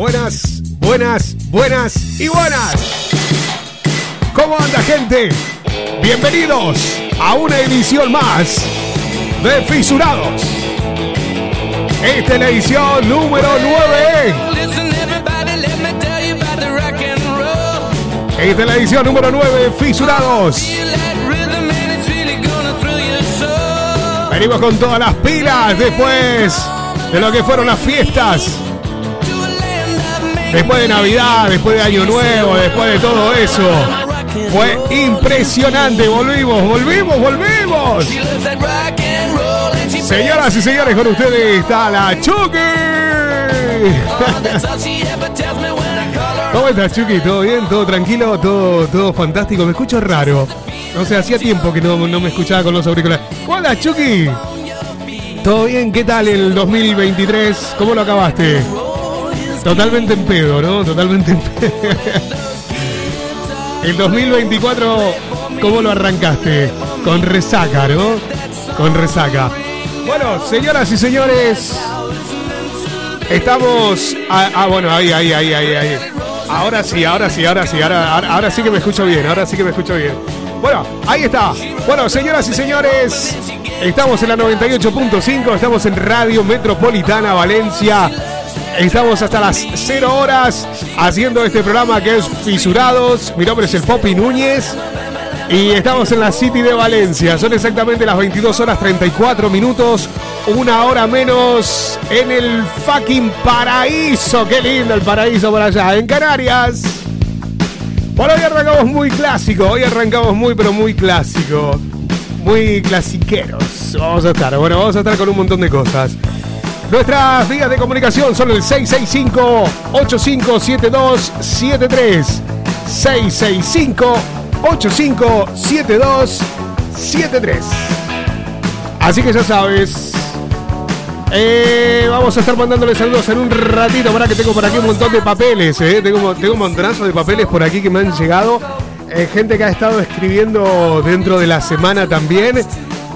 Buenas, buenas, buenas y buenas. ¿Cómo anda gente? Bienvenidos a una edición más de Fisurados. Esta es la edición número 9. Esta es la edición número 9 de Fisurados. Venimos con todas las pilas después de lo que fueron las fiestas. Después de Navidad, después de Año Nuevo, después de todo eso. Fue impresionante. Volvimos, volvimos, volvimos. Señoras y señores, con ustedes está la Chucky. ¿Cómo estás, Chucky? ¿Todo bien? ¿Todo tranquilo? ¿Todo, todo fantástico? Me escucho raro. No sé, hacía tiempo que no, no me escuchaba con los auriculares. Hola, Chucky. ¿Todo bien? ¿Qué tal el 2023? ¿Cómo lo acabaste? Totalmente en pedo, ¿no? Totalmente en pedo. El 2024, ¿cómo lo arrancaste? Con resaca, ¿no? Con resaca. Bueno, señoras y señores, estamos. Ah, bueno, ahí, ahí, ahí, ahí, ahí. Ahora sí, ahora sí, ahora sí, ahora, ahora sí que me escucho bien, ahora sí que me escucho bien. Bueno, ahí está. Bueno, señoras y señores, estamos en la 98.5, estamos en Radio Metropolitana Valencia. Estamos hasta las 0 horas haciendo este programa que es Fisurados. Mi nombre es el Popi Núñez. Y estamos en la City de Valencia. Son exactamente las 22 horas 34 minutos. Una hora menos en el fucking paraíso. Qué lindo el paraíso por allá, en Canarias. Bueno, hoy arrancamos muy clásico. Hoy arrancamos muy, pero muy clásico. Muy clasiqueros. Vamos a estar. Bueno, vamos a estar con un montón de cosas. Nuestras vías de comunicación son el 665-857273. 665-857273. Así que ya sabes. Eh, vamos a estar mandándole saludos en un ratito. Para que tengo por aquí un montón de papeles. Eh. Tengo, tengo un montonazo de papeles por aquí que me han llegado. Eh, gente que ha estado escribiendo dentro de la semana también.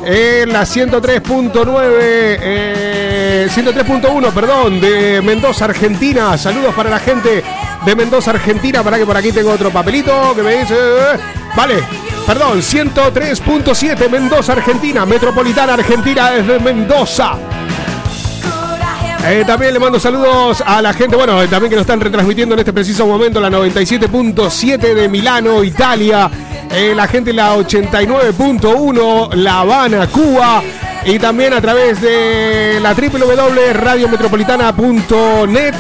En la 103.9, 103.1, perdón, de Mendoza, Argentina. Saludos para la gente de Mendoza, Argentina. Para que por aquí tengo otro papelito que me dice. Vale, perdón, 103.7, Mendoza, Argentina. Metropolitana Argentina desde Mendoza. Eh, también le mando saludos a la gente, bueno, eh, también que nos están retransmitiendo en este preciso momento la 97.7 de Milano, Italia, eh, la gente la 89.1 La Habana, Cuba, y también a través de la www.radiometropolitana.net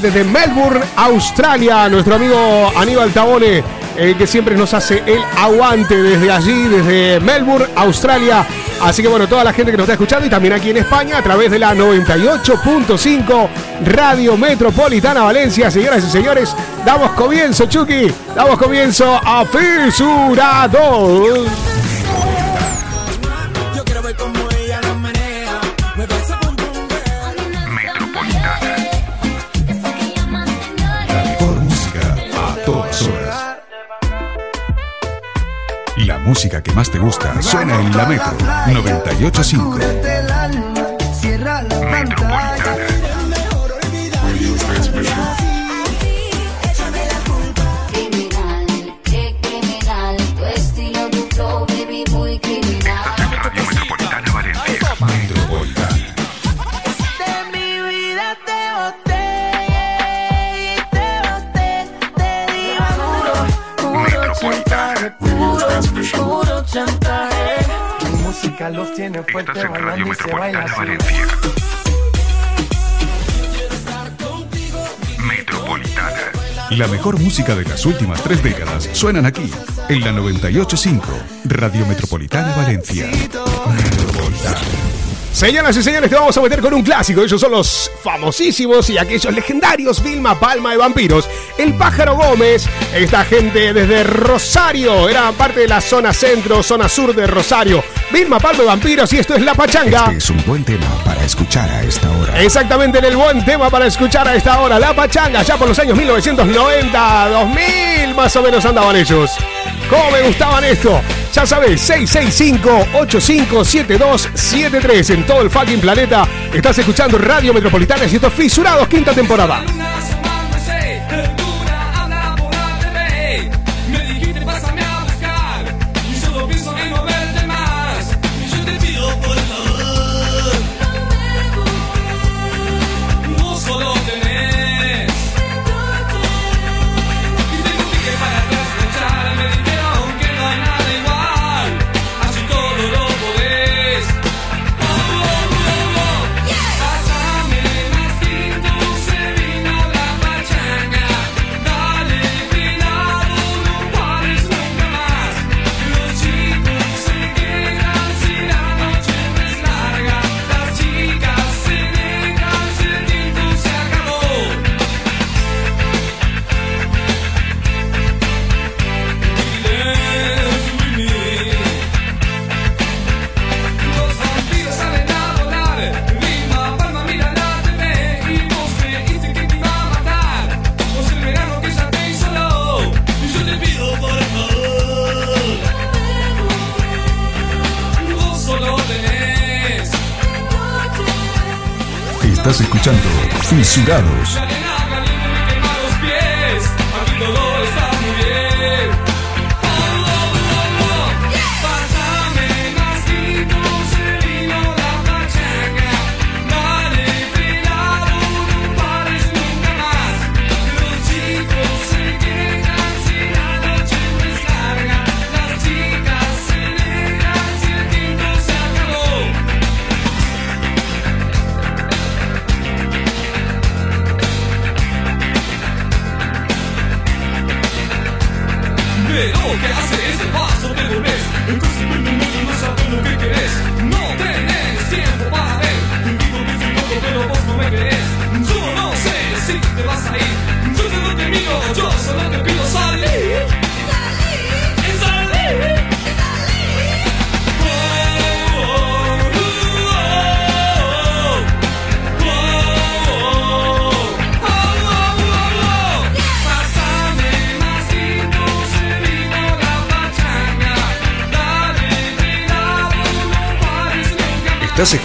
desde Melbourne, Australia, nuestro amigo Aníbal Tabone el que siempre nos hace el aguante desde allí, desde Melbourne, Australia. Así que bueno, toda la gente que nos está escuchando y también aquí en España a través de la 98.5 Radio Metropolitana Valencia. Señoras y señores, damos comienzo, Chucky. Damos comienzo a Fisurados. La música que más te gusta suena en la Metro 985. Los tiene fuerte Estás en Radio Metropolitana. Valencia. Metropolitana. La mejor música de las últimas tres décadas suenan aquí, en la 985, Radio Metropolitana Valencia. Señoras y señores, te vamos a meter con un clásico. Ellos son los famosísimos y aquellos legendarios Vilma Palma de Vampiros. El Pájaro Gómez, esta gente desde Rosario, era parte de la zona centro, zona sur de Rosario. Vilma Palma de Vampiros y esto es La Pachanga. Este es un buen tema para escuchar a esta hora. Exactamente en el buen tema para escuchar a esta hora. La Pachanga, ya por los años 1990, 2000 más o menos andaban ellos. ¿Cómo me gustaban esto? Ya sabes, 665-857273 en todo el fucking planeta. Estás escuchando Radio Metropolitana y estos fisurados, quinta temporada.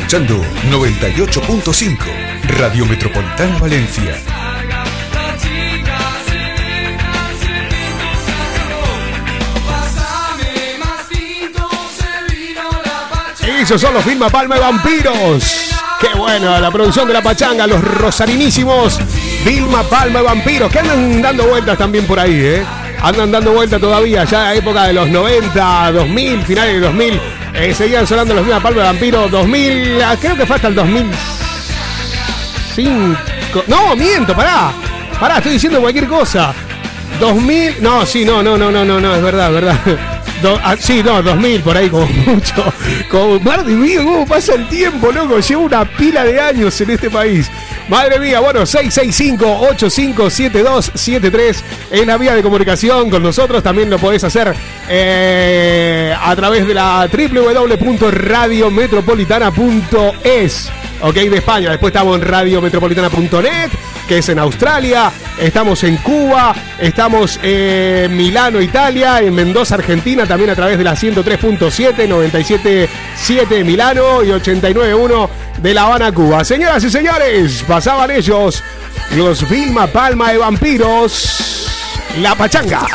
Escuchando 98.5 Radio Metropolitana Valencia. Esos son los Filma Palma de Vampiros. Qué bueno, la producción de la pachanga, los rosarinísimos Vilma Palma de Vampiros, que andan dando vueltas también por ahí, ¿eh? Andan dando vueltas todavía, ya época de los 90, 2000, finales de 2000 eh, seguían sonando los mismos Palma de Vampiro 2000, ah, creo que fue hasta el 2005. No, miento, pará. Pará, estoy diciendo cualquier cosa. 2000, no, sí, no, no, no, no, no, no, es verdad, es verdad. Ah, sí, no, 2000 por ahí como mucho. Como, madre mía, cómo pasa el tiempo, loco. Llevo una pila de años en este país. Madre mía, bueno, 665-857273 en la vía de comunicación con nosotros. También lo podés hacer eh, a través de la www.radiometropolitana.es. Ok, de España. Después estamos en radiometropolitana.net que es en Australia, estamos en Cuba, estamos en Milano, Italia, en Mendoza, Argentina, también a través de la 103.7, 97.7 Milano y 89.1 de La Habana, Cuba. Señoras y señores, pasaban ellos los Vilma Palma de Vampiros, La Pachanga.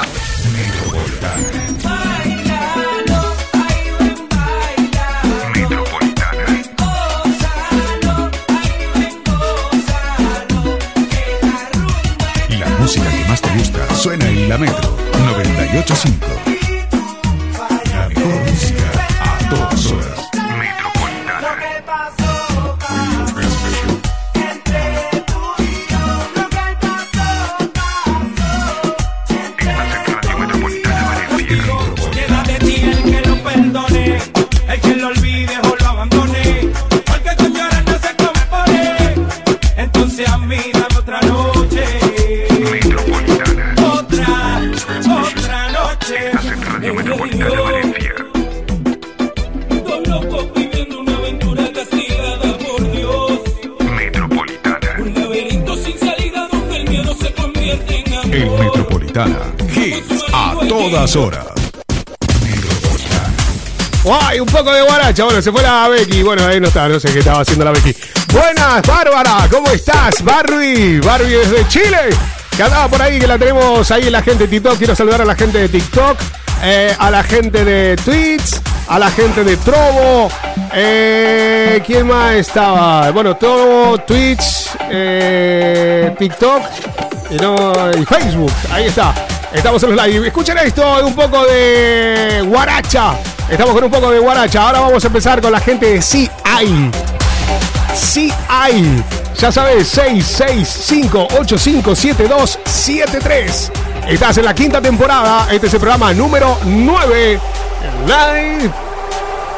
Suena en la Metro 985. Metropolitana. ¡Ay! Un poco de guaracha. Bueno, se fue la Becky. Bueno, ahí no está, no sé qué estaba haciendo la Becky. Buenas, Bárbara. ¿Cómo estás? Barbie. Barbie desde Chile. Que andaba por ahí, que la tenemos ahí la gente de TikTok. Quiero saludar a la gente de TikTok, eh, a la gente de Twitch, a la gente de Trovo. Eh, ¿Quién más estaba? Bueno, Trovo, Twitch, eh, TikTok y, no, y Facebook. Ahí está. Estamos en los live. Escuchen esto, un poco de guaracha. Estamos con un poco de guaracha. Ahora vamos a empezar con la gente de Sí Hay. Sí hay. Ya sabes, 665-857273. Estás en la quinta temporada. Este es el programa número 9. Live.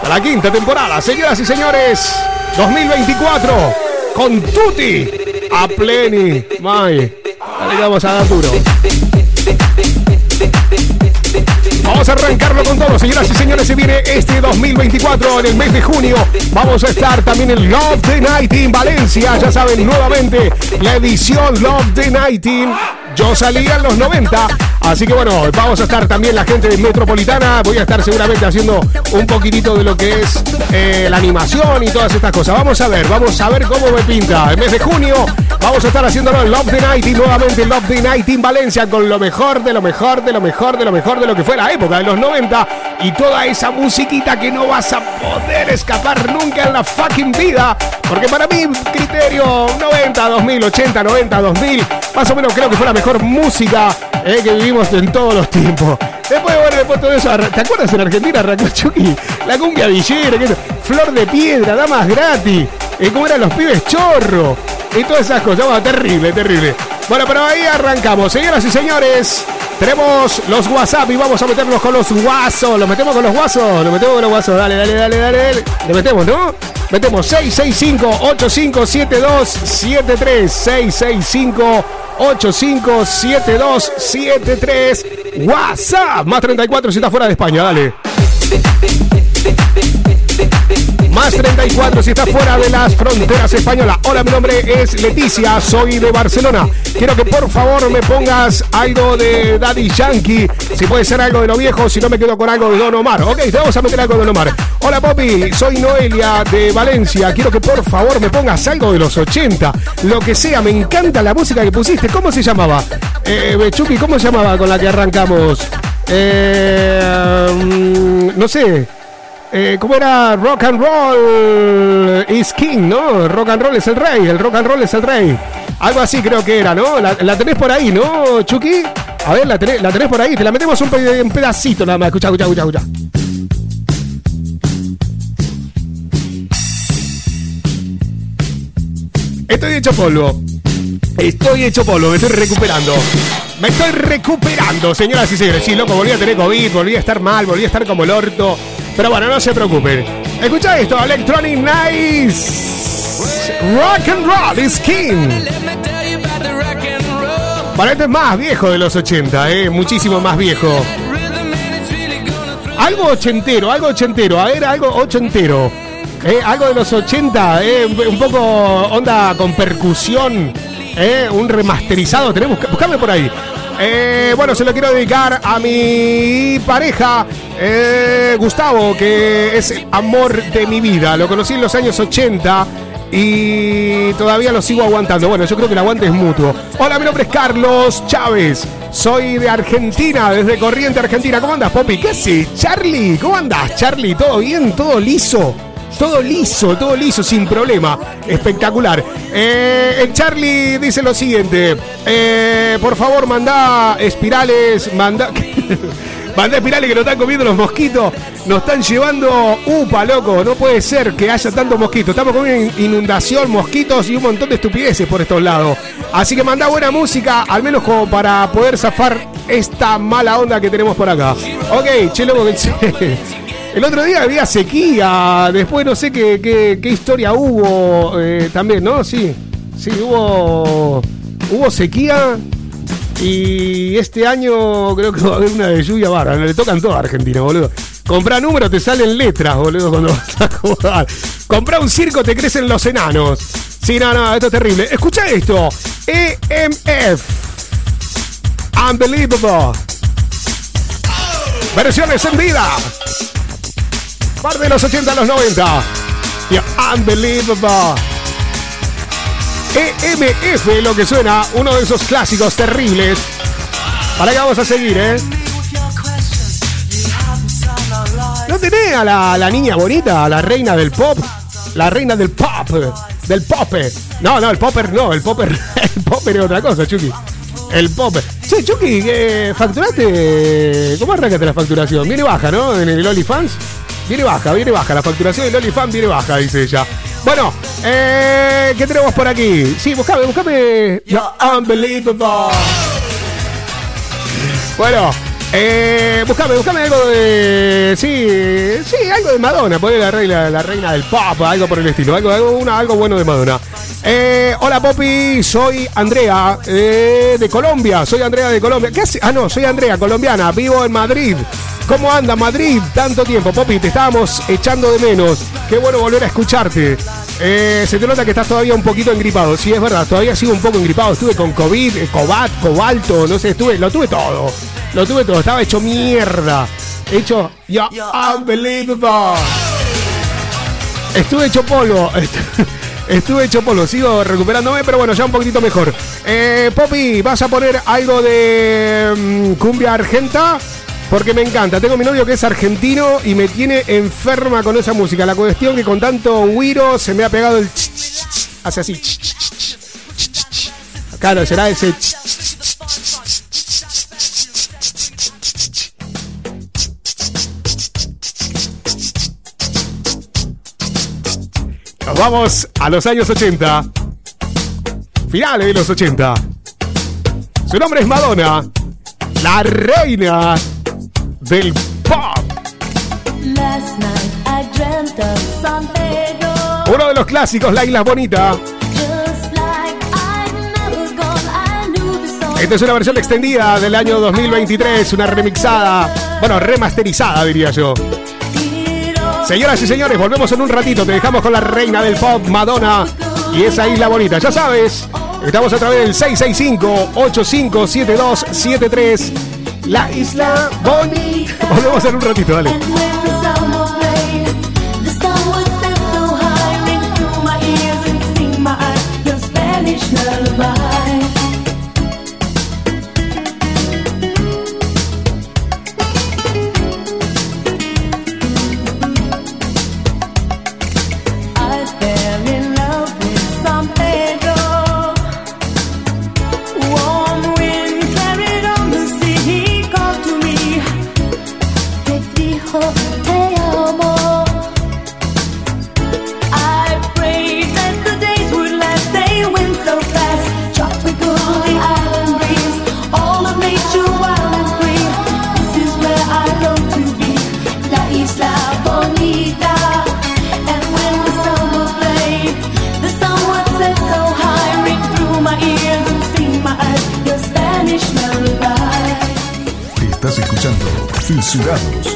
La quinta temporada. Señoras y señores, 2024. Con Tuti. A pleni. May. Vamos a dar duro. Vamos a arrancarlo con todo, señoras y señores. Se viene este 2024 en el mes de junio. Vamos a estar también en Love the Night in Valencia. Ya saben, nuevamente la edición Love the Night in Yo salí en los 90. Así que bueno, vamos a estar también la gente Metropolitana. Voy a estar seguramente haciendo un poquitito de lo que es eh, la animación y todas estas cosas. Vamos a ver, vamos a ver cómo me pinta. El mes de junio vamos a estar haciéndolo en Love the Night y nuevamente en Love the Night en Valencia con lo mejor, de lo mejor, de lo mejor, de lo mejor de lo que fue la época de los 90 y toda esa musiquita que no vas a poder escapar nunca en la fucking vida. Porque para mí, criterio 90, 2000, 80, 90, 2000, más o menos creo que fue la mejor música eh, que vivimos en todos los tiempos. Después, bueno, después todo eso, ¿te acuerdas en Argentina, Racochuki? La cumbia villera, que- flor de piedra, damas gratis, eh, cómo eran los pibes chorro, y todas esas cosas, terrible, terrible. Bueno, pero ahí arrancamos, señoras y señores. Tenemos los WhatsApp y vamos a meternos con los guasos. ¿Los metemos con los guasos? ¿Los metemos con los guasos? Dale, dale, dale, dale. Le metemos, ¿no? Metemos 665-857273. 665-857273. WhatsApp. Más 34 si está fuera de España, dale. Más 34 si está fuera de las fronteras españolas. Hola, mi nombre es Leticia, soy de Barcelona. Quiero que por favor me pongas algo de Daddy Yankee. Si puede ser algo de lo viejo, si no me quedo con algo de Don Omar. Ok, te vamos a meter algo de Don Omar. Hola, Poppy, soy Noelia de Valencia. Quiero que por favor me pongas algo de los 80. Lo que sea, me encanta la música que pusiste. ¿Cómo se llamaba? Eh, Chucky, ¿cómo se llamaba con la que arrancamos? Eh, mm, no sé. Eh, ¿Cómo era? Rock and roll is king, ¿no? Rock and roll es el rey, el rock and roll es el rey. Algo así creo que era, ¿no? La, tenés por ahí, ¿no, Chucky? A ver, la tenés, la tenés por ahí, te la metemos un, un pedacito nada más. Escucha, escucha, escucha, escucha. Estoy hecho polvo. Estoy hecho polvo, me estoy recuperando. Me estoy recuperando, señoras y señores. Sí, loco, volví a tener COVID, volví a estar mal, volví a estar como el orto. Pero bueno, no se preocupen. Escucha esto, Electronic Nice. Rock and Roll is King. Para este es más viejo de los 80, eh, muchísimo más viejo. Algo ochentero, algo ochentero, a ver, algo ochentero. Eh, algo de los 80, eh, un poco onda con percusión, eh, un remasterizado. Tenemos, buscame por ahí. Eh, bueno, se lo quiero dedicar a mi pareja, eh, Gustavo, que es el amor de mi vida. Lo conocí en los años 80 y todavía lo sigo aguantando. Bueno, yo creo que el aguante es mutuo. Hola, mi nombre es Carlos Chávez. Soy de Argentina, desde Corriente, Argentina. ¿Cómo andas, Poppy? ¿Qué haces, Charlie? ¿Cómo andas, Charlie? ¿Todo bien? ¿Todo liso? Todo liso, todo liso, sin problema. Espectacular. Eh, el Charlie dice lo siguiente. eh, por favor, manda espirales, manda... Mandá espirales que nos están comiendo los mosquitos. Nos están llevando. Upa, loco. No puede ser que haya tantos mosquitos. Estamos con una in- inundación, mosquitos y un montón de estupideces por estos lados. Así que mandá buena música, al menos como para poder zafar esta mala onda que tenemos por acá. Ok, che, loco, El otro día había sequía. Después no sé qué, historia hubo eh, también, ¿no? Sí. Sí, hubo. Hubo sequía. Y este año creo que va a haber una de lluvia bárbara. Le tocan todas a Argentina, boludo. Comprá números, te salen letras, boludo, cuando vas a jugar. Comprá un circo, te crecen los enanos. Sí, no, no, esto es terrible. Escucha esto. EMF. Unbelievable. Versiones en vida. Parte de los 80 a los 90. Y Unbelievable. EMF lo que suena, uno de esos clásicos terribles. Para que vamos a seguir, ¿eh? ¿No tenés a la, la niña bonita, a la reina del pop? La reina del pop, del popper. No, no, el popper no, el popper, el popper es otra cosa, Chucky. El popper. Che, Chucky, ¿qué ¿facturaste? ¿Cómo arrancaste la facturación? Viene baja, ¿no? En el OnlyFans. Viene baja, viene baja. La facturación del OnlyFans viene baja, dice ella. Bueno, eh, ¿qué tenemos por aquí? Sí, buscame, buscame. You're unbelievable. Bueno, eh, buscame, buscame algo de. Sí, sí, algo de Madonna. Ponle la reina, la reina del pop, algo por el estilo. Algo, algo, una- algo bueno de Madonna. Eh, hola, Poppy. Soy Andrea eh, de Colombia. Soy Andrea de Colombia. ¿Qué hace? Ah, no, soy Andrea, colombiana. Vivo en Madrid. ¿Cómo anda Madrid? Tanto tiempo, Poppy. Te estábamos echando de menos. Qué bueno volver a escucharte. Eh, se te nota que estás todavía un poquito engripado. Sí, es verdad, todavía sigo un poco engripado. Estuve con COVID, eh, Cobat, Cobalto, no sé, estuve, lo tuve todo. Lo tuve todo, estaba hecho mierda. Hecho, ya, unbelievable. Estuve hecho polvo. Estuve hecho polvo, sigo recuperándome, pero bueno, ya un poquitito mejor. Eh, Poppy, ¿vas a poner algo de mm, cumbia argenta? Porque me encanta. Tengo mi novio que es argentino y me tiene enferma con esa música. La cuestión que con tanto guiro se me ha pegado el... Hace así. Claro, será ese... ch, vamos a los años 80. Finales de los 80. Su nombre es Madonna. La reina del pop. Uno de los clásicos, La Isla Bonita. Esta es una versión extendida del año 2023, una remixada, bueno, remasterizada diría yo. Señoras y señores, volvemos en un ratito, te dejamos con la reina del pop, Madonna, y esa isla bonita. Ya sabes, estamos a través del 665-857273, la isla bonita. Volvemos en un ratito, dale. Fisurados.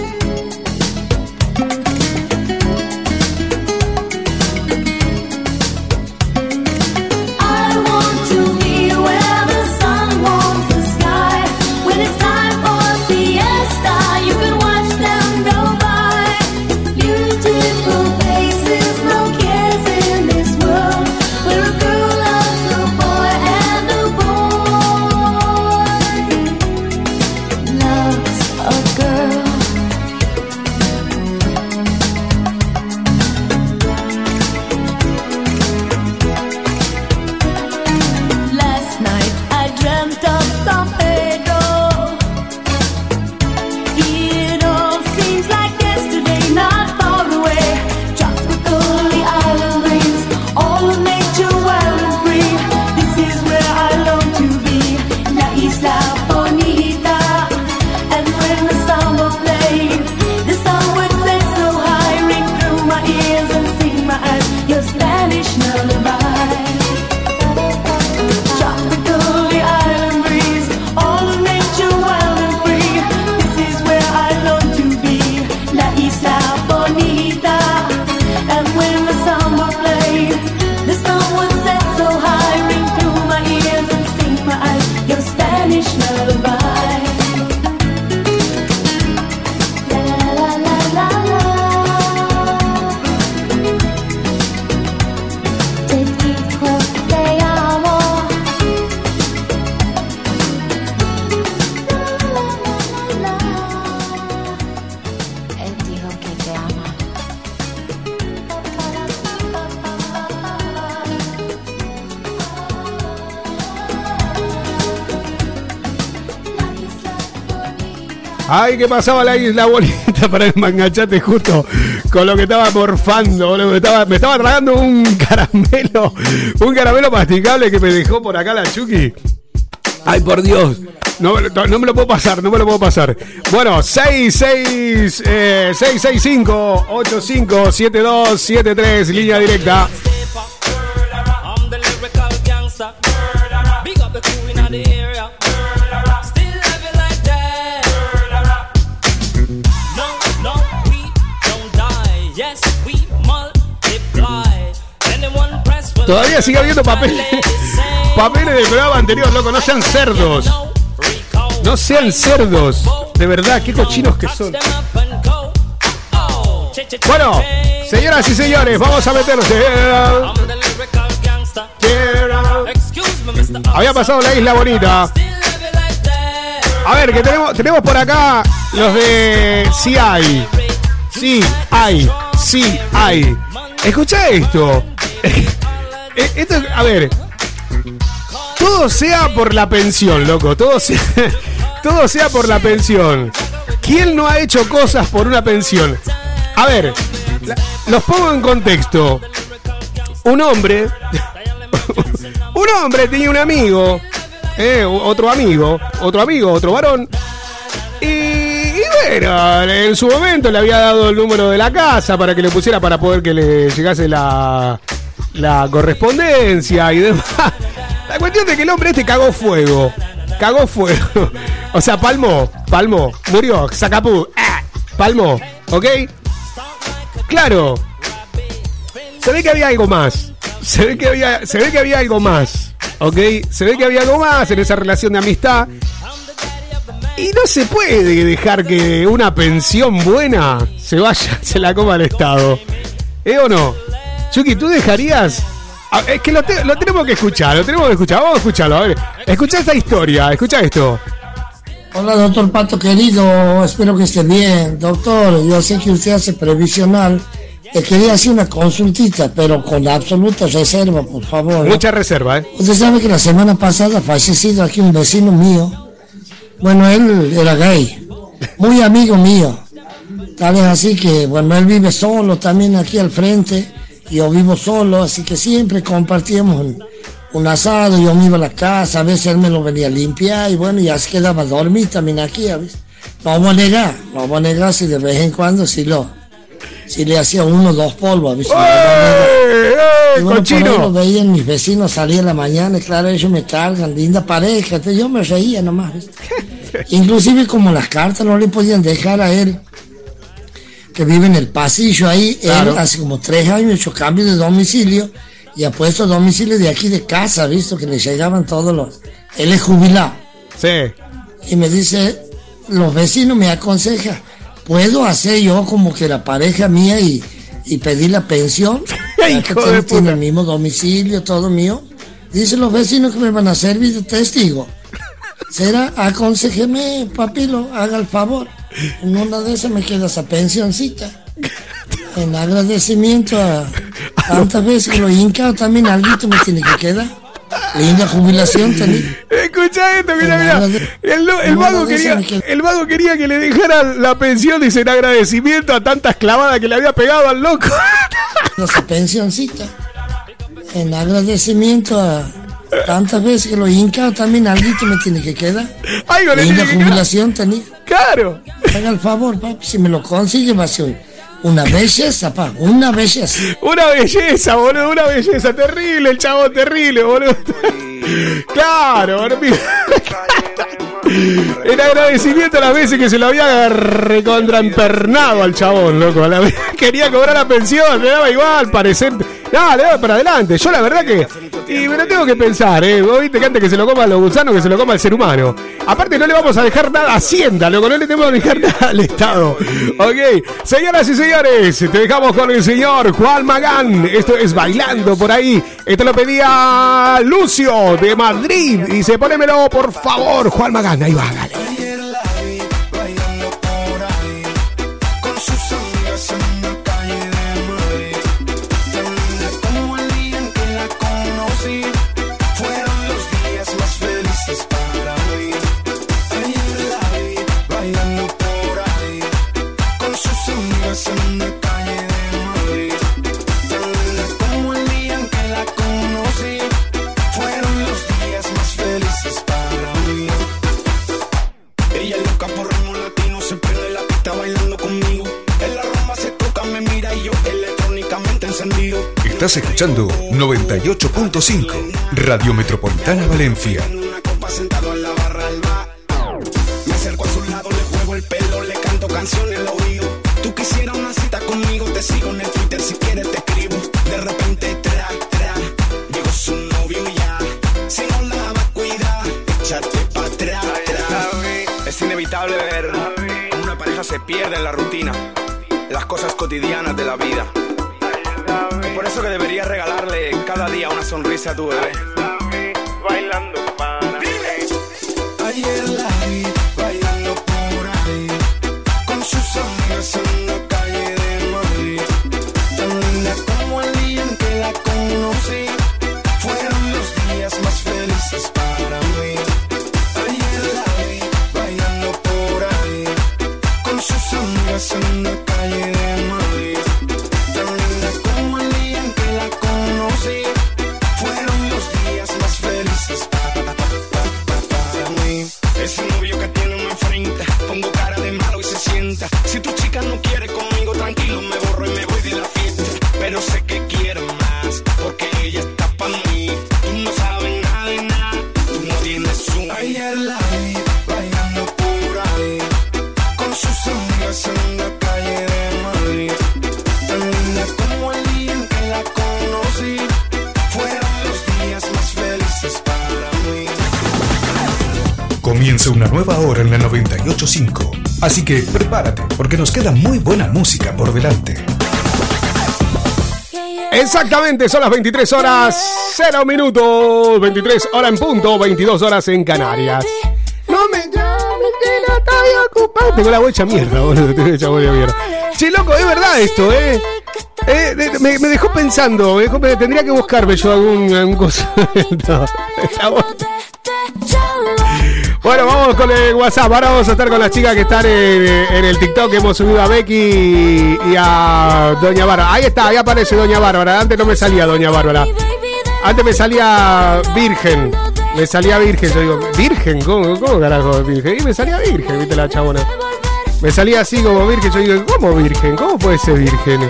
¿Qué pasaba la isla bonita para el mangachate justo con lo que estaba morfando? Me estaba, tragando un caramelo, un caramelo masticable que me dejó por acá la Chucky. Ay, por Dios. No, no me lo puedo pasar, no me lo puedo pasar. Bueno, 66, eh, 665-857273, línea directa. Todavía sigue habiendo papeles. Papeles del programa anterior, loco. No sean cerdos. No sean cerdos. De verdad, qué cochinos que son. Bueno, señoras y señores, vamos a meternos. Había pasado la isla bonita. A ver, que tenemos, tenemos por acá los de hay. Sí hay. Sí hay. Escucha esto. Eh, Esto, a ver. Todo sea por la pensión, loco. Todo sea, todo sea por la pensión. ¿Quién no ha hecho cosas por una pensión? A ver, los pongo en contexto. Un hombre, un hombre tenía un amigo, eh, otro amigo, otro amigo, otro varón. Y bueno, en su momento le había dado el número de la casa para que le pusiera para poder que le llegase la, la correspondencia y demás. La cuestión de que el hombre este cagó fuego. Cagó fuego. O sea, palmó, palmó, murió, sacapú, ah, palmó, ¿ok? Claro. Se ve que había algo más. Se ve que había, se ve que había algo más. ¿Ok? Se ve que había algo más en esa relación de amistad. Y no se puede dejar que una pensión buena se vaya, se la coma el Estado. ¿Eh o no? Chucky, ¿tú dejarías? Ah, es que lo, te- lo tenemos que escuchar, lo tenemos que escuchar. Vamos a escucharlo, a ver. Escucha esta historia, escucha esto. Hola, doctor Pato querido, espero que esté bien. Doctor, yo sé que usted hace previsional. Le quería hacer una consultita, pero con absoluta reserva, por favor. Mucha reserva, ¿eh? Usted sabe que la semana pasada ha fallecido aquí un vecino mío. Bueno, él era gay, muy amigo mío. Tal es así que, bueno, él vive solo también aquí al frente. Yo vivo solo, así que siempre compartíamos un, un asado. Yo me iba a la casa, a veces él me lo venía a limpiar y bueno, ya se quedaba a dormir también aquí. a veces. No voy a negar, no voy a negar si de vez en cuando sí lo, si le hacía uno o dos polvos. a negar. ¡Eh, Y bueno, por ahí lo veían mis vecinos salir en la mañana y claro, ellos me cargan, linda pareja, entonces yo me reía nomás. Inclusive como las cartas no le podían dejar a él, que vive en el pasillo ahí, Claro. él hace como tres años hecho cambio de domicilio y ha puesto domicilio de aquí de casa, visto que le llegaban todos los... Él es jubilado Sí. y me dice, los vecinos me aconsejan, ¿puedo hacer yo como que la pareja mía y, y pedir la pensión? Hijo de tiene el mismo domicilio, todo mío. Dice los vecinos que me van a servir de testigo. Será, aconsejeme, papilo, haga el favor. En una de esas me queda esa pensioncita. En agradecimiento a tantas veces que lo hincado, también algo me tiene que quedar. Linda jubilación tenía. Escucha esto, mira, mira. El, el de quería, el mago quería que le dejara la pensión, dice, en agradecimiento a tantas clavadas que le había pegado al loco. esa pensioncita. En agradecimiento a tantas veces que lo hincado, también algo me tiene que quedar. Linda jubilación tenía. Claro. Haga el favor, si me lo consigue va a una belleza, pa, una belleza. Una belleza, boludo, una belleza. Terrible, el chavo, terrible, boludo. Claro, boludo. En agradecimiento a las veces que se lo había recontraempernado al chabón, loco. Quería cobrar la pensión, le daba igual, parecer. No, le daba para adelante. Yo la verdad que. Y me lo tengo que pensar, ¿eh? Vos viste que antes que se lo coma los gusanos, que se lo coma el ser humano. Aparte, no le vamos a dejar nada a Hacienda, loco. No le tenemos que dejar nada al Estado. Ok, señoras y señores, te dejamos con el señor Juan Magán. Esto es Bailando por ahí. Esto lo pedía Lucio de Madrid. Dice, ponémelo, por favor, Juan Magán. Ahí va, dale. Estás escuchando 98.5 Radio Metropolitana Valencia. Sentado en la barra al bar. Me acerco a su lado, le juego el pelo, le canto canciones al oído. Tú quisieras una cita conmigo, te sigo en el Twitter si quieres te escribo. De repente, tra, tra, llegó su novio ya. Si no la va a cuidar, échate pa' atrás. Es inevitable ver una pareja se pierde en la rutina, las cosas cotidianas de la vida eso que deberías regalarle cada día una sonrisa a tu bebé. Bailando para mí. Ayer la vi Comienza una nueva hora en la 985. Así que prepárate, porque nos queda muy buena música por delante. Exactamente, son las 23 horas 0 minutos, 23 horas en punto, 22 horas en Canarias. No me llames que no estoy ocupado. Tengo la voz hecha mierda, boludo. Tengo voz de mierda. Che, loco, es verdad esto, ¿eh? Eh, me, dejó pensando, me dejó- tendría que buscarme yo algún, algún cosa. No, Bueno, vamos con el WhatsApp. Ahora vamos a estar con las chicas que están en, el TikTok. Hemos subido a Becky y a Doña Bárbara. Ahí está, ahí aparece Doña Bárbara. Antes no me salía Doña Bárbara. Antes me salía Virgen. Me salía Virgen. Yo digo, ¿Virgen? ¿Cómo, cómo carajo Virgen? Y me salía Virgen, viste la chabona. Me salía así como Virgen. Yo digo, ¿cómo Virgen? ¿Cómo puede ser Virgen?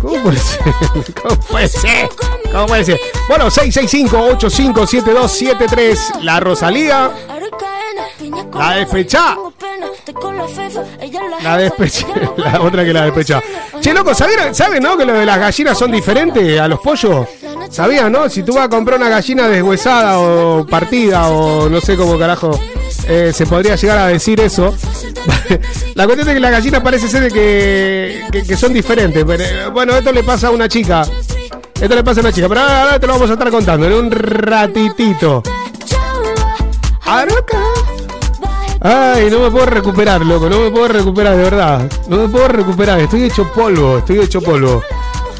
¿Cómo puede ser? ¿Cómo puede ser? ¿Cómo puede ser? Bueno, 665-857273. La Rosalía. La despechá. La despechá. La otra que la despechá. Che, loco, ¿sabían, ¿saben, no? Que lo de las gallinas son diferentes a los pollos. ¿Sabían, no? Si tú vas a comprar una gallina deshuesada o partida o no sé cómo carajo eh, se podría llegar a decir eso. la cuestión es que las gallinas parece ser de que, que, que son diferentes. Pero, bueno, esto le pasa a una chica. Esto le pasa a una chica. Pero ahora, ahora te lo vamos a estar contando en un ratitito. Aruca. Ay, no me puedo recuperar, loco, no me puedo recuperar, de verdad. No me puedo recuperar, estoy hecho polvo, estoy hecho polvo.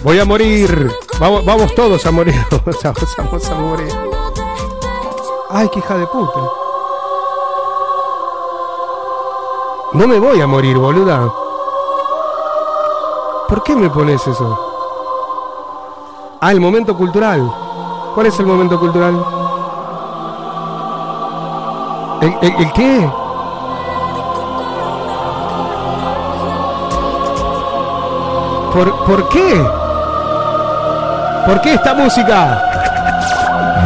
Voy a morir. Vamos, vamos todos a morir. Vamos a, morir. Ay, qué hija de puta. No me voy a morir, boluda. ¿Por qué me pones eso? Ah, el momento cultural. ¿Cuál es el momento cultural? ¿El, el, el qué? ¿Por, ¿Por qué? ¿Por qué esta música?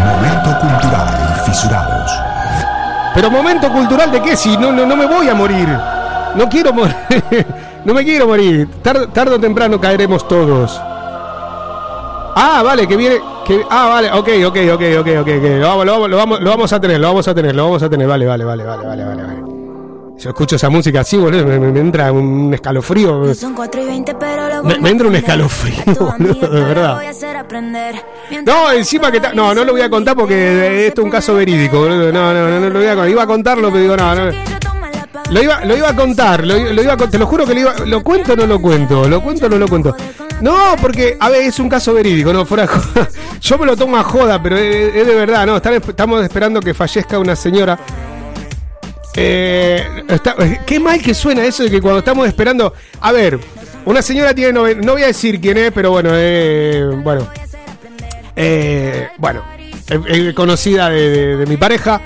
Momento cultural, fisurados. Pero momento cultural de qué? Si no, no, no me voy a morir. No quiero morir. no me quiero morir. Tar- tarde o temprano caeremos todos. Ah, vale, que viene. Que, ah, vale, ok, ok, ok, ok, ok, ok. Lo vamos, lo, vamos, lo, vamos, lo vamos a tener, lo vamos a tener, lo vamos a tener. Vale, vale, vale, vale, vale, vale. Yo escucho esa música así, boludo, me, entra un escalofrío. Son 4 y 20, pero lo Me, me entra un escalofrío, boludo, de verdad. No, encima que... ta- No, no lo voy a contar porque esto es un caso verídico, boludo. No, no, no, no lo voy a contar. Iba a contarlo, pero digo, no, no. Lo iba, lo iba a contar, lo, lo iba a te lo juro que lo iba, lo cuento o no lo cuento, lo cuento o no lo cuento. No, porque, a ver, es un caso verídico, no, fuera joda. Yo me lo tomo a joda, pero es, es de verdad, no, estamos esperando que fallezca una señora. Eh, está- qué mal que suena eso de que cuando estamos esperando. A ver, una señora tiene. noven- no voy a decir quién es, pero bueno, eh, bueno. Eh, bueno, eh, eh, conocida de, de- de mi pareja.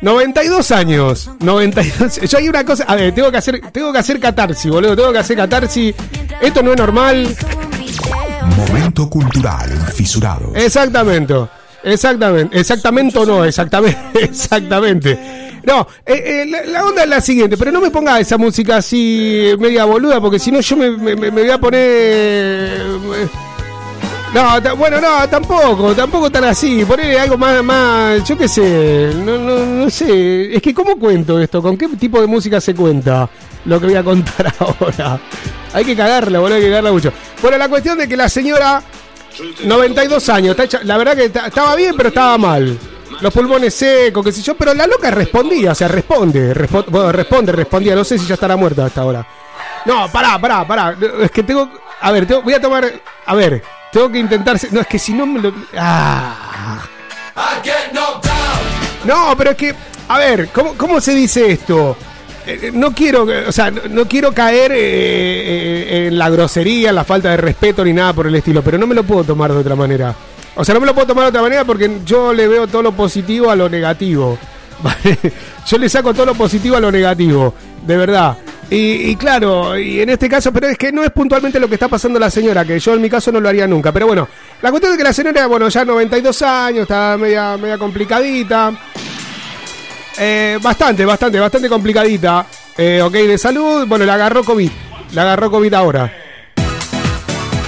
92 años. 92. Yo hay una cosa. A ver, tengo que hacer, tengo que hacer catarsis, boludo. Tengo que hacer catarsis. Esto no es normal. Momento cultural, fisurados. Exactamente. Exactamente. Exactamente o no, exactamente. Exactamente. No, eh, eh, la, onda es la siguiente, pero no me ponga esa música así media boluda, porque si no yo me, voy a poner... eh, No, bueno, no, tampoco, tampoco tan así. Ponerle algo más, más, yo qué sé, no, no, no sé. Es que ¿cómo cuento esto? ¿Con qué tipo de música se cuenta? lo que voy a contar ahora. Hay que cagarla, boludo, hay que cagarla mucho. Bueno, la cuestión de que la señora, 92 años, está hecha- la verdad que ta- estaba bien, pero estaba mal. Los pulmones secos, qué sé yo, pero la loca respondía, o sea, responde, respo- bueno, responde, respondía, no sé si ya estará muerta hasta ahora. No, pará, pará, pará. Es que tengo. A ver, tengo- voy a tomar. A ver, tengo que intentar. No, es que si no me lo. Ah. No, pero es que. A ver, ¿cómo, cómo se dice esto? Eh, No quiero, eh, o sea, no, quiero caer eh, eh, en la grosería, en la falta de respeto ni nada por el estilo, pero no me lo puedo tomar de otra manera. O sea, no me lo puedo tomar de otra manera porque yo le veo todo lo positivo a lo negativo. Yo le saco todo lo positivo a lo negativo, de verdad. Y, y claro, y en este caso, pero es que no es puntualmente lo que está pasando la señora, que yo en mi caso no lo haría nunca. Pero bueno, la cuestión es que la señora, bueno, ya 92 años, está media, media complicadita. Eh, bastante, bastante, bastante complicadita. Eh, ok, de salud. Bueno, le agarró COVID. Le agarró COVID ahora.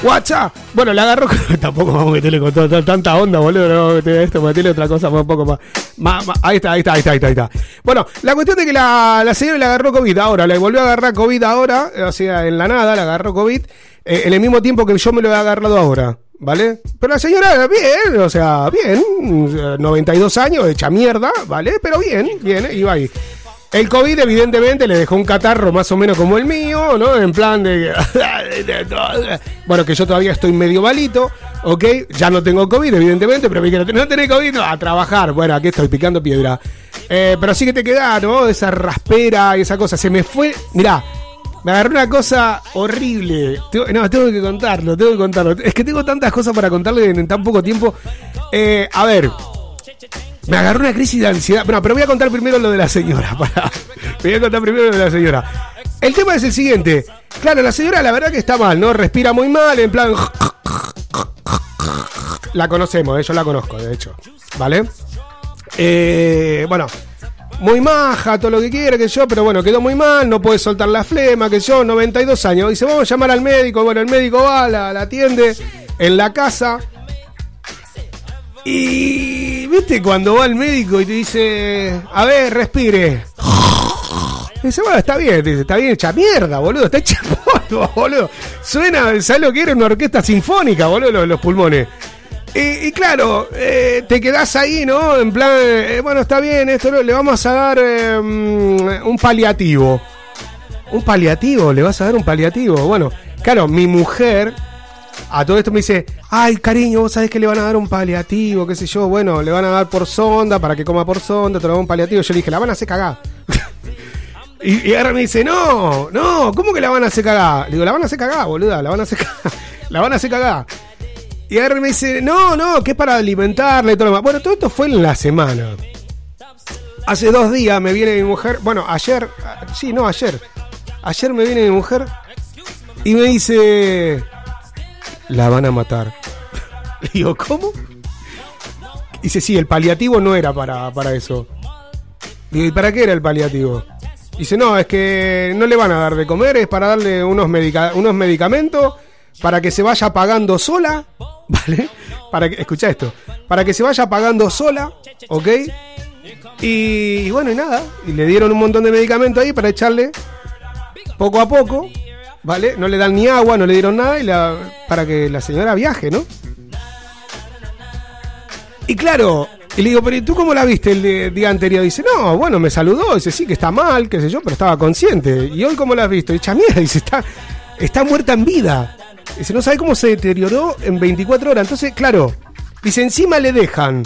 WhatsApp. Bueno, le agarró. Tampoco vamos a meterle con tanta onda, boludo. No vamos a meterle esto, meterle otra cosa un poco más. más- más- Ahí está, ahí está, ahí está, ahí está. Bueno, la cuestión de que la, la señora le agarró COVID ahora. Le volvió a agarrar COVID ahora. eh, O sea, en la nada le agarró COVID. eh, en el mismo tiempo que yo me lo he agarrado ahora. ¿Vale? Pero la señora, bien, o sea, bien. eh, 92 años, hecha mierda, ¿vale? Pero bien, bien, iba ahí. El COVID, evidentemente, le dejó un catarro más o menos como el mío, ¿no? En plan de. bueno, que yo todavía estoy medio malito, ¿ok? Ya no tengo COVID, evidentemente, pero no tener COVID, no, a trabajar. Bueno, aquí estoy picando piedra. Eh, pero sí que te queda, ¿no? Esa raspera y esa cosa. Se me fue. Mirá, me agarró una cosa horrible. No, tengo que contarlo, tengo que contarlo. Es que tengo tantas cosas para contarle en tan poco tiempo. Eh, a ver. Me agarró una crisis de ansiedad. Bueno, pero voy a contar primero lo de la señora. Para. Voy a contar primero lo de la señora. El tema es el siguiente. Claro, la señora la verdad que está mal, ¿no? Respira muy mal, en plan... La conocemos, ¿eh? yo la conozco, de hecho. ¿Vale? Eh, bueno, muy maja, todo lo que quiera, que yo, pero bueno, quedó muy mal, no puede soltar la flema, que yo, 92 años. Dice, vamos a llamar al médico. Bueno, el médico va, la, la atiende en la casa. Y, viste, cuando va al médico y te dice, a ver, respire. Dice, bueno, está bien, dice, está bien hecha mierda, boludo, está hecha polvo, boludo. Suena, ¿sabes lo que era? Una orquesta sinfónica, boludo, los, pulmones. Y, y claro, eh, te quedás ahí, ¿no? En plan, eh, bueno, está bien, esto no- le vamos a dar mm, un paliativo. ¿Un paliativo? ¿Le vas a dar un paliativo? Bueno, claro, mi mujer a todo esto me dice, ay, cariño, vos sabés que le van a dar un paliativo, qué sé yo, bueno, le van a dar por sonda, para que coma por sonda, te lo un paliativo. Yo le dije, la van a hacer cagar. y, ahora me dice, no, no, ¿cómo que la van a hacer cagar? Le digo, la van a hacer cagar, boluda, la van a hacer cagar. la van a hacer cagar. Y ahora me dice, no, no, que es para alimentarla y todo lo demás. Bueno, todo esto fue en la semana. Hace dos días me viene mi mujer, bueno, ayer, ah, sí, no, ayer. Ayer me viene mi mujer y me dice, la van a matar. Digo, ¿cómo? Dice, sí, el paliativo no era para, para eso. Digo, ¿y para qué era el paliativo? Dice, no, es que no le van a dar de comer, es para darle unos, medica- unos medicamentos para que se vaya apagando sola, ¿vale? Para que, escucha esto, para que se vaya apagando sola, ¿ok? Y, y bueno, y nada, y le dieron un montón de medicamentos ahí para echarle poco a poco, ¿vale? No le dan ni agua, no le dieron nada y la, para que la señora viaje, ¿no? Y claro, y le digo, pero ¿y tú cómo la viste el día anterior? Dice, no, bueno, me saludó, dice, sí, que está mal, qué sé yo, pero estaba consciente. ¿Y hoy cómo la has visto? Dice, mierda, dice, está, está muerta en vida. Dice, no sabe cómo se deterioró en 24 horas. Entonces, claro, dice, encima le dejan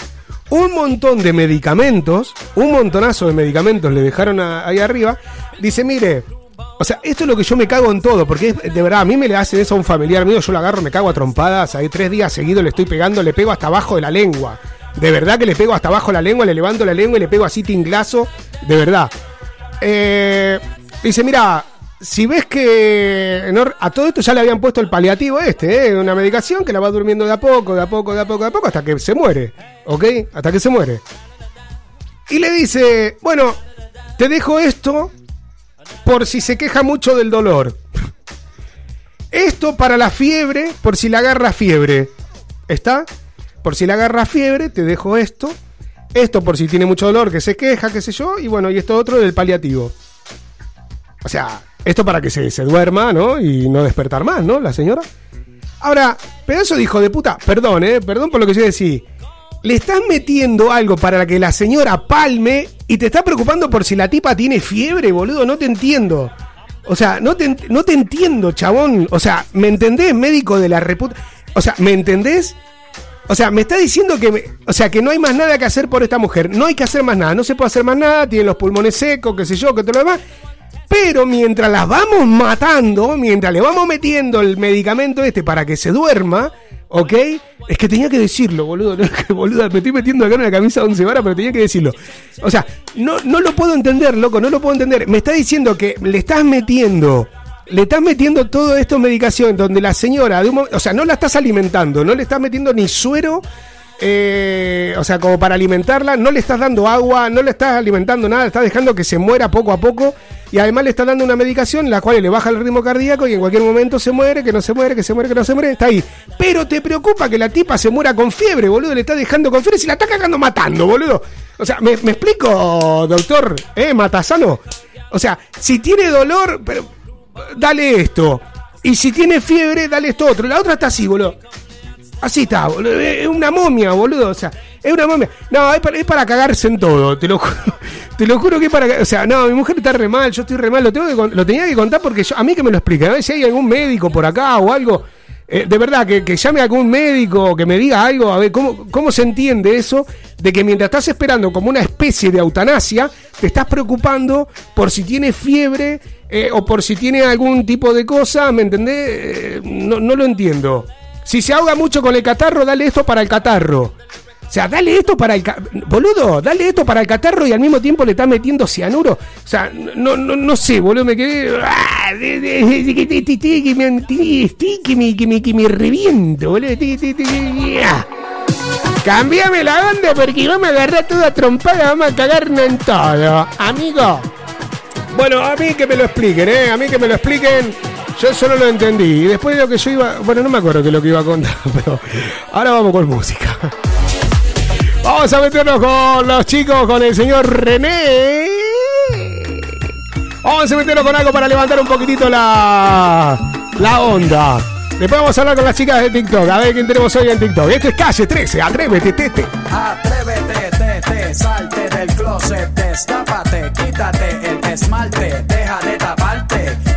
un montón de medicamentos, un montonazo de medicamentos le dejaron ahí arriba. Dice, mire, o sea, esto es lo que yo me cago en todo, porque de verdad, a mí me le hacen eso a un familiar mío, yo lo agarro, me cago a trompadas, ahí tres días seguidos le estoy pegando, le pego hasta abajo de la lengua. De verdad que le pego hasta abajo la lengua, le levanto la lengua y le pego así tinglazo, de verdad. Eh, dice, mira, si ves que no- a todo esto ya le habían puesto el paliativo este, ¿eh? una medicación que la va durmiendo de a poco, de a poco, de a poco, de a poco, hasta que se muere, ¿ok? Hasta que se muere. Y le dice, bueno, te dejo esto por si se queja mucho del dolor. Esto para la fiebre, por si le agarra fiebre. ¿Está? Por si le agarra fiebre, te dejo esto. Esto por si tiene mucho dolor, que se queja, qué sé yo. Y bueno, y esto otro del paliativo. O sea, Esto para que se, se duerma, ¿no? Y no despertar más, ¿no? La señora. Ahora, pedazo de hijo de puta, perdón, ¿eh? Perdón por lo que yo decía. Le estás metiendo algo para que la señora palme y te está preocupando por si la tipa tiene fiebre, boludo. No te entiendo. O sea, no te, no te entiendo, chabón. O sea, ¿me entendés, médico de la reputa? O sea, ¿me entendés? O sea, me está diciendo que, o sea, que no hay más nada que hacer por esta mujer. No hay que hacer más nada. No se puede hacer más nada. Tiene los pulmones secos, qué sé yo, que todo lo demás. Pero mientras las vamos matando, mientras le vamos metiendo el medicamento este para que se duerma, ¿ok? Es que tenía que decirlo, boludo. Me estoy metiendo acá en una camisa de 11 varas, pero tenía que decirlo. O sea, no, no lo puedo entender, loco, no lo puedo entender. Me está diciendo que le estás metiendo, le estás metiendo todo esto en medicación, donde la señora, de un mo- o sea, no la estás alimentando, no le estás metiendo ni suero. Eh, o sea, como para alimentarla, no le estás dando agua, no le estás alimentando nada, estás dejando que se muera poco a poco y además le estás dando una medicación la cual le baja el ritmo cardíaco y en cualquier momento se muere, que no se muere, que se muere, que no se muere, está ahí. Pero te preocupa que la tipa se muera con fiebre, boludo, le estás dejando con fiebre si la está cagando matando, boludo. O sea, ¿me, explico, doctor? ¿Eh, Matasano? O sea, si tiene dolor, dale esto. Y si tiene fiebre, dale esto otro. La otra está así, boludo. Así está, boludo. Es una momia, boludo. O sea, es una momia. No, es para, es para cagarse en todo, te lo juro. Te lo juro que es para. O sea, no, mi mujer está re mal, yo estoy re mal. Lo, tengo que, lo tenía que contar porque a mí que me lo explique. A ver si hay algún médico por acá o algo. eh, de verdad, que, que llame a algún médico, que me diga algo, a ver cómo, cómo se entiende eso de que mientras estás esperando como una especie de eutanasia, te estás preocupando por si tiene fiebre eh, o por si tiene algún tipo de cosa, ¿me entendés? Eh, no, no lo entiendo. Si se ahoga mucho con el catarro, dale esto para el catarro. O sea, dale esto para el... Boludo, dale esto para el catarro y al mismo tiempo le estás metiendo cianuro. O sea, no, no, no sé, boludo, me quedé... ah, Que me, que me, que me, reviento, boludo. Ah. Cambiame la onda porque vamos a agarrar toda trompada, vamos a cagarnos en todo. Amigo. Bueno, a mí que me lo expliquen, ¿eh? A mí que me lo expliquen. Yo eso no lo entendí. Y después de lo que yo iba... Bueno, no me acuerdo qué es lo que iba a contar, pero ahora vamos con música. Vamos a meternos con los chicos, con el señor René. Vamos a meternos con algo para levantar un poquitito la, la onda. Después vamos a hablar con las chicas de TikTok. A ver quién tenemos hoy en TikTok. Esto es Calle 13. Atrévete, tete. Atrévete, te, te, salte del closet, destápate, quítate el esmalte, deja de taparte,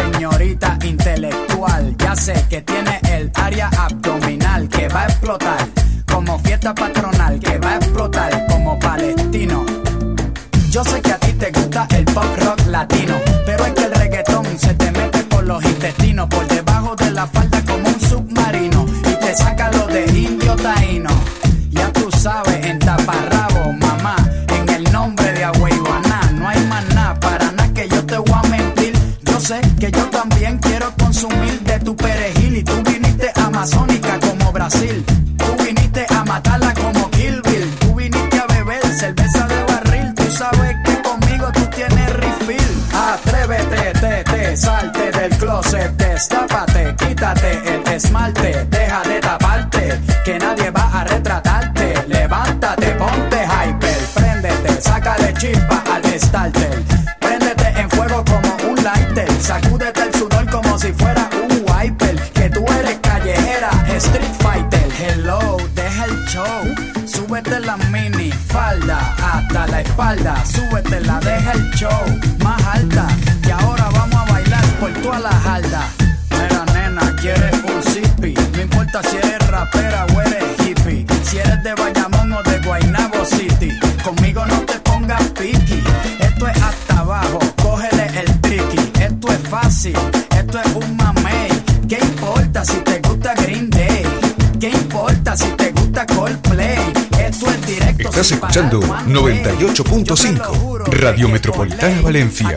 Señorita intelectual, ya sé que tiene el área abdominal que va a explotar como fiesta patronal, que va a explotar como palestino. Yo sé que a ti te gusta el pop rock latino, pero es que el reggaetón se te mete por los intestinos, por debajo de la falda como un submarino y te saca lo de indio taíno. Ya tú sabes, salte del closet, destápate, quítate el esmalte, deja de taparte, que nadie va a retratarte. Levántate, ponte hyper, préndete, sácale chispa al starter. Préndete en fuego como un lighter, sacúdete el sudor como si fuera un wiper. Que tú eres callejera, street fighter. Hello, deja el show, súbete la mini falda hasta la espalda, súbetela, deja el show más alta. Estás escuchando parar one way. Yo te lo 98.5 juro, Radio Metropolitana Valencia.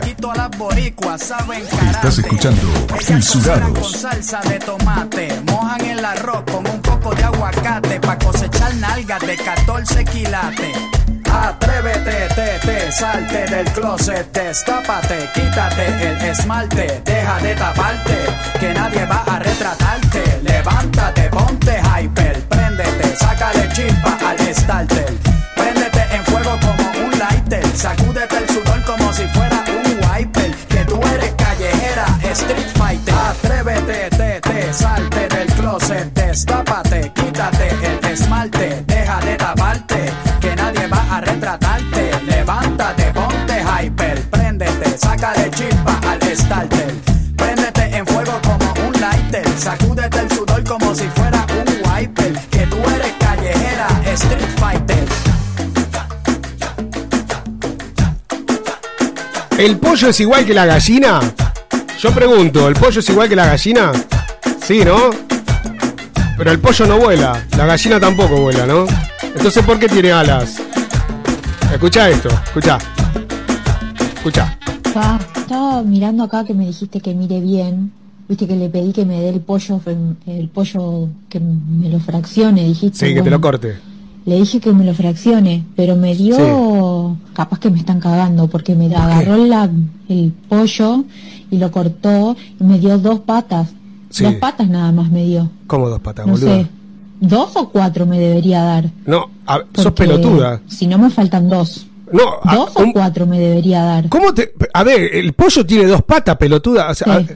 Estás escuchando Fisurados. salsa de tomate, mojan el arroz con un poco de aguacate pa' cosechar nalgas de 14 quilates. Atrévete, te, te, salte del closet, destápate, quítate el esmalte, deja de taparte, que nadie va a retratarte. Levántate, ponte hyper, préndete, sácale chispa al starter. Salte del closet, destápate, quítate el esmalte, deja de taparte, que nadie va a retratarte. Levántate, ponte hyper, préndete, sácale chispa al starter. Préndete en fuego como un lighter, sacúdete el sudor como si fuera un wiper, que tú eres callejera, street fighter. ¿El pollo es igual que la gallina? Yo pregunto, ¿el pollo es igual que la gallina? Sí, ¿no? Pero el pollo no vuela, la gallina tampoco vuela, ¿no? Entonces, ¿por qué tiene alas? Escucha esto, escucha. Escucha. Pa, estaba mirando acá que me dijiste que mire bien. Viste que le pedí que me dé el pollo, el pollo que me lo fraccione, dijiste. Sí, que te lo corte. Le dije que me lo fraccione, pero me dio, capaz que me están cagando, porque me agarró la- el pollo y lo cortó y me dio dos patas. Sí. Dos patas nada más me dio. ¿Cómo dos patas, No sé, dos o cuatro me debería dar. No, a- sos pelotuda. Si no me faltan dos. No, a- Dos o cuatro me debería dar. ¿Cómo te.? A ver, el pollo tiene dos patas, pelotuda. O sea, Sí.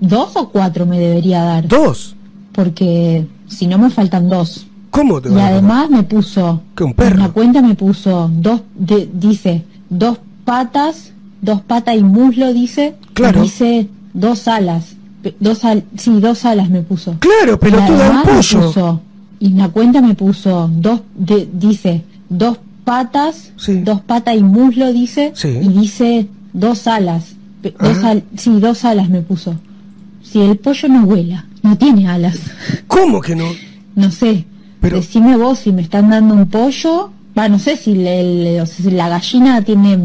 Dos o cuatro me debería dar. ¿Dos? Porque si no me faltan dos. ¿Cómo te Y además me puso. ¿Qué, un perro? En la cuenta me puso dos. de- dice dos patas, dos patas y muslo, dice. Claro. Y dice dos alas. Dos al, sí, dos alas me puso. Claro, pelotuda, un me pollo. puso- y la cuenta me puso dos. de- dice dos patas, dos patas y muslo, dice. Sí. Y dice dos alas. Pe- Dos Ah. al- sí, dos alas me puso. Si el pollo no vuela, no tiene alas. ¿Cómo que no? No sé. Decime vos si me están dando un pollo. Va, no sé si, le- le- o sea, si la gallina tiene.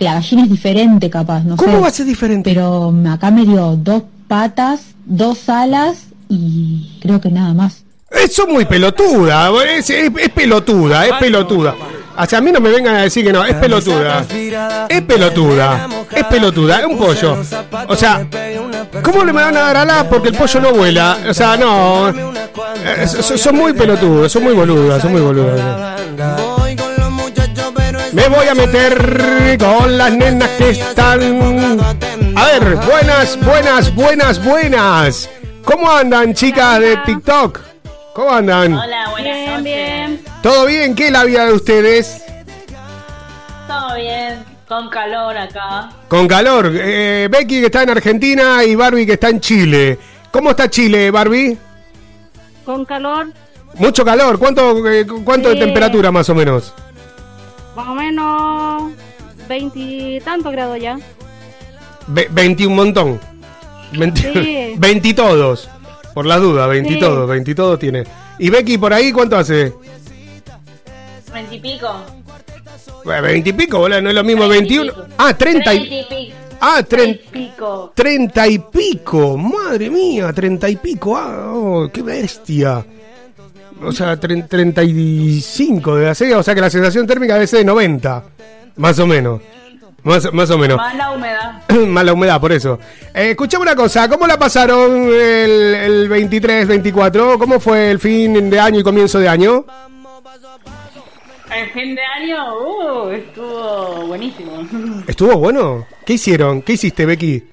La gallina es diferente, capaz, no sé. ¿Cómo va a ser diferente? Pero acá me dio dos patas, dos alas y creo que nada más. Eso es muy pelotuda. Es, es- es pelotuda, es pelotuda. O sea, a mí no me vengan a decir que no, es pelotuda. Es pelotuda, es pelotuda, es un pollo. O sea, ¿cómo le me van a dar alas porque el pollo no vuela? O sea, no. Eh, son, son muy pelotudos, son muy boludas, son muy boludas. Me voy a meter con las nenas que están. A ver, buenas, buenas, buenas, buenas. ¿Cómo andan, chicas de TikTok? ¿Cómo andan? Hola, buenas noches. Bien, ¿Todo bien? ¿Qué es la vida de ustedes? Todo bien, con calor acá. Con calor. Eh, Becky que está en Argentina y Barbie que está en Chile. ¿Cómo está Chile, Barbie? Con calor, Mucho calor. ¿Cuánto, eh, cuánto de temperatura más o menos? más o menos veintitantos grados ya. Ve- 20 un montón. 20, Sí. 20 todos. Por las dudas, 20 Sí. todos, 20 todos tiene. ¿Y Becky por ahí cuánto hace? Veintipico. Bueno, 20 y pico, boludo, no es lo mismo 21. Ah, 30 y... Veintipico. Ah, 30, Pico. 30 y pico. Madre mía, 30 y pico. Ah, oh, qué bestia. O sea, tre- 35 de hacer, o sea que la sensación térmica debe ser de 90. Más o menos. Más, más o menos. Más la humedad. Mala humedad, por eso. Eh, escuchame una cosa, ¿cómo la pasaron el, el 23, 24? ¿Cómo fue el fin de año y comienzo de año? El fin de año, uh, estuvo buenísimo. ¿Estuvo bueno? ¿Qué hicieron? ¿Qué hiciste, Becky?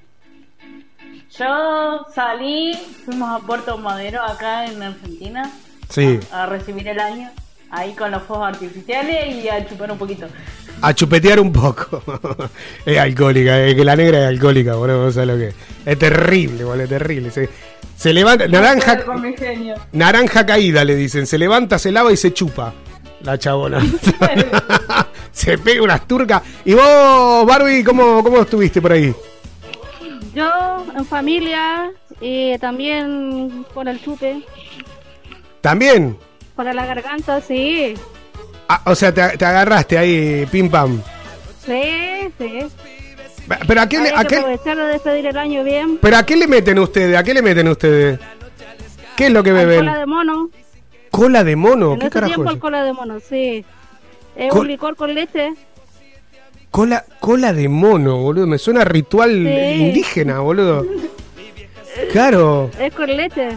Yo salí, fuimos a Puerto Madero acá en Argentina Sí, a recibir el año, ahí con los fuegos artificiales y a chupar un poquito. a chupetear un poco. es alcohólica, es que la negra es alcohólica, boludo, no sabes lo que es. Es terrible, boludo, es terrible. Se, se levanta, naranja, Con mi genio. naranja caída, le dicen. Se levanta, se lava y se chupa. La chabona. se pega unas turcas. ¿Y vos, Barbie, cómo, cómo estuviste por ahí? Yo en familia y también por el chupe, ¿También? Para la garganta, sí. Ah, o sea, te, te agarraste ahí, pim pam. Sí, sí. Pero a qué, le- a qué- de despedir el año bien. pero a qué le meten ustedes? ¿A qué le meten ustedes? ¿Qué es lo que beben? Cola de mono. Cola de mono, en ¿qué ese carajo tiempo es? el cola de mono, sí. Es Col- un licor con leche. Cola, cola de mono, boludo. Me suena a ritual Sí. indígena, boludo. Claro, Es con leche.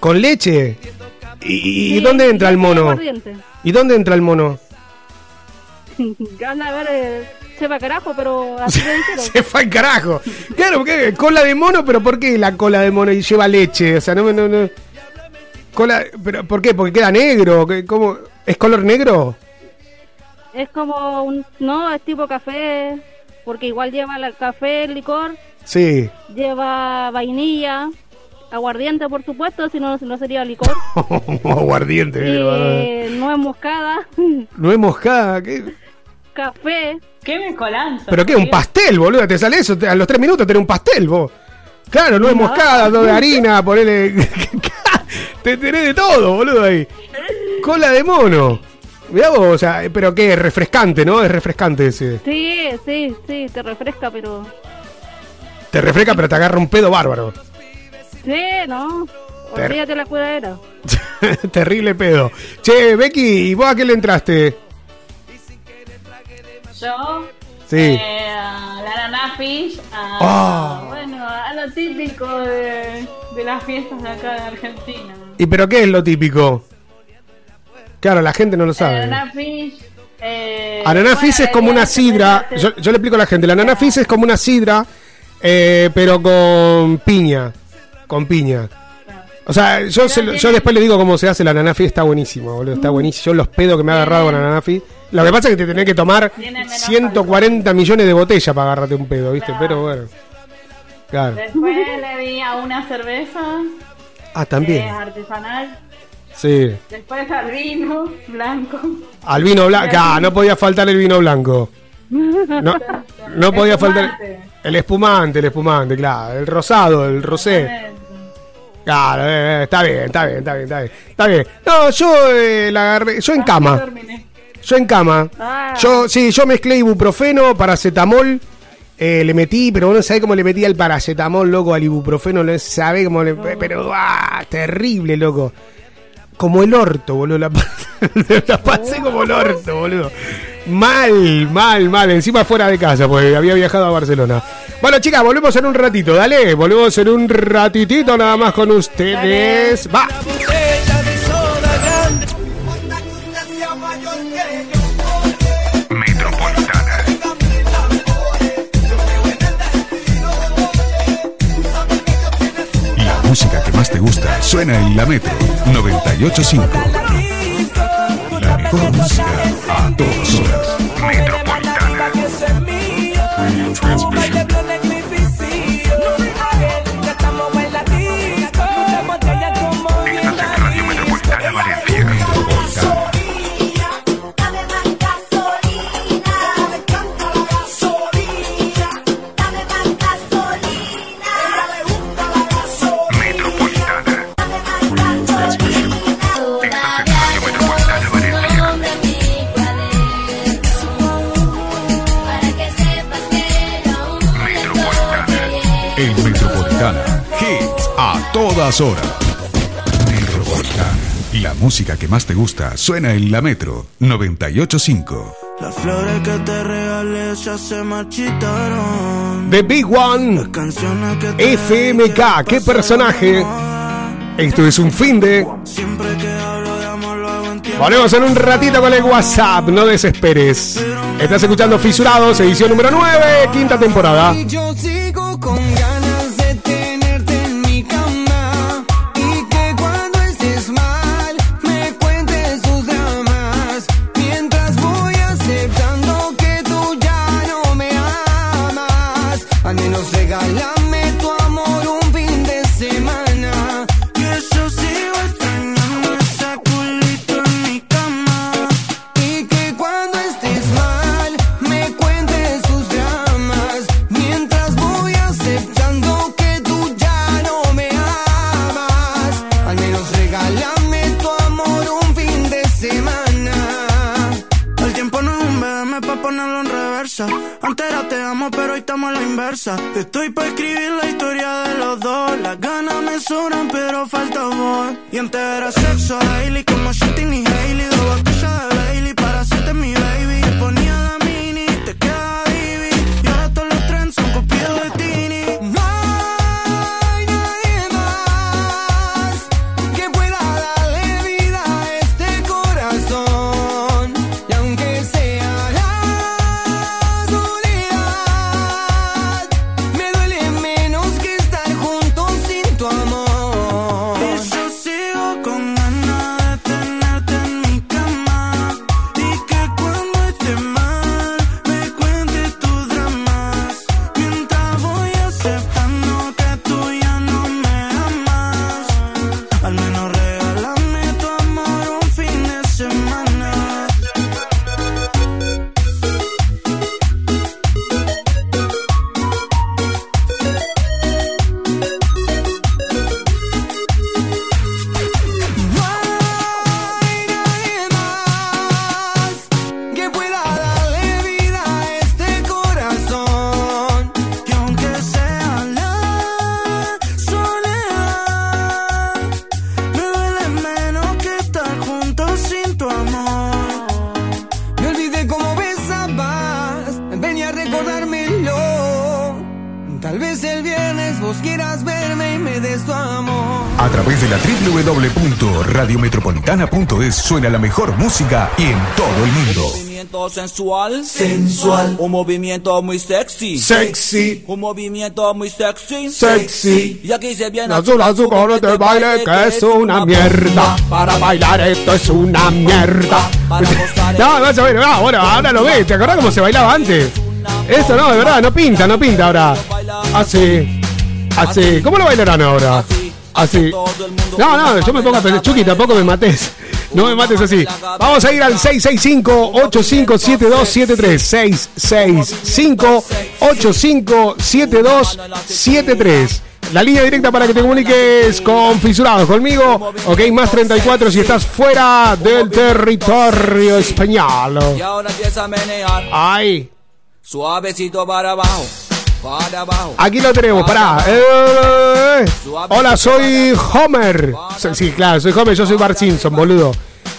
con leche. ¿Y, dónde entra el mono? ¿Y dónde entra el mono? Anda a ver, eh, sepa carajo, pero así lo. Se fue al carajo. Claro, porque cola de mono, pero ¿por qué la cola de mono y lleva leche? O sea, no me. No, no. Cola, pero ¿por qué? Porque queda negro. ¿Qué- ¿Cómo? ¿Es color negro? Es como un. No, es tipo café. Porque igual lleva el café, el licor. Sí. Lleva vainilla. Aguardiente, por supuesto, si no, no sería licor. Aguardiente, Eh, nuez moscada. No es moscada. ¿qué? café. ¿Qué mezcolanza? ¿Pero qué? ¿Un pastel, boludo? ¿Te sale eso? Te- A los tres minutos tenés un pastel, vos. Claro, no es moscada, dos de harina, ponele. Te tenés de todo, boludo, ahí. Cola de mono. Mirá vos, o sea, pero qué, es refrescante, ¿no? Es refrescante ese. Sí, sí, sí, te refresca, pero. Te refresca, pero te agarra un pedo bárbaro. Sí, no. Ter- Olvídate la cuidadera. Terrible pedo. Che, Becky, ¿y vos a qué le entraste? Yo. Sí. eh, a la Nana Fish. A, Ah. Bueno, a lo típico de, de las fiestas de acá de Argentina. ¿Y pero qué es lo típico? Claro, la gente no lo sabe. Ananá Fish. Eh, bueno, es como la una sidra. Yo, yo le explico a la gente. La Fizz es como una sidra, eh, pero con piña. Con piña. O sea, yo, se yo después le digo cómo se hace la Ananá Fizz. Está buenísimo, boludo. Está buenísimo. Yo los pedos que me ha agarrado con Ananá Fizz. Lo que pasa es que te tenés que tomar 140 millones de botellas para agarrarte un pedo, ¿viste? Pero bueno. Claro. Después le di a una cerveza. Ah, también. es artesanal. Sí. Después al vino blanco. Al vino blanco. Ah, no podía faltar el vino blanco. No, no podía faltar. El espumante, el espumante, claro. El rosado, el rosé. Claro, eh, eh, está bien, está bien, está bien, está bien. Está bien. No, yo eh, la agarré. Yo en cama. Yo en cama. Ah. Yo, sí, yo mezclé ibuprofeno, paracetamol. eh, le metí, pero no sabés cómo le metí el paracetamol, loco, al ibuprofeno. No sabés cómo le. Pero, ah, terrible, loco. Como el orto, boludo. La, la pasé como el orto, boludo. Mal, mal, mal. Encima fuera de casa, porque había viajado a Barcelona. Bueno, chicas, volvemos en un ratito, dale. Volvemos en un ratitito nada más con ustedes. Va. La música que más te gusta suena en la Metro 985. Horas. Metropolitana. La música que más te gusta suena en la Metro 985. Las flores que te regalé ya se marchitaron. The Big One. FMK. ¿Qué personaje? Esto es un fin de. Volvemos en un ratito con el WhatsApp. No desesperes. Estás escuchando Fisurados, edición número 9, quinta temporada. Y yo sigo con voz. Y antes era sexo daily, www.radiometropolitana.es suena la mejor música y en todo el mundo. movimiento sensual, sensual, un movimiento muy sexy, Sexy. un movimiento muy sexy, Sexy. Y aquí se viene Azul, azul, color de baile que es una mierda. Para bailar esto es una mierda. No, vas a ver, ah, bueno, ahora lo ves. ¿Te acordás cómo se bailaba antes? Esto no, de verdad, no pinta, no pinta ahora. Así. Así. ¿Cómo lo bailarán ahora? Así. No, no, yo me pongo a pensar, Chucky, tampoco me mates. No me mates así. Vamos a ir al 665-857273. 665-857273. La línea directa para que te comuniques con Fisurados conmigo. Ok, más 34 si estás fuera del territorio español. Ay, suavecito para abajo. Aquí lo tenemos, pará. Eh, hola, soy Homer. Sí, Sí, claro, soy Homer, yo soy Bart Simpson, boludo.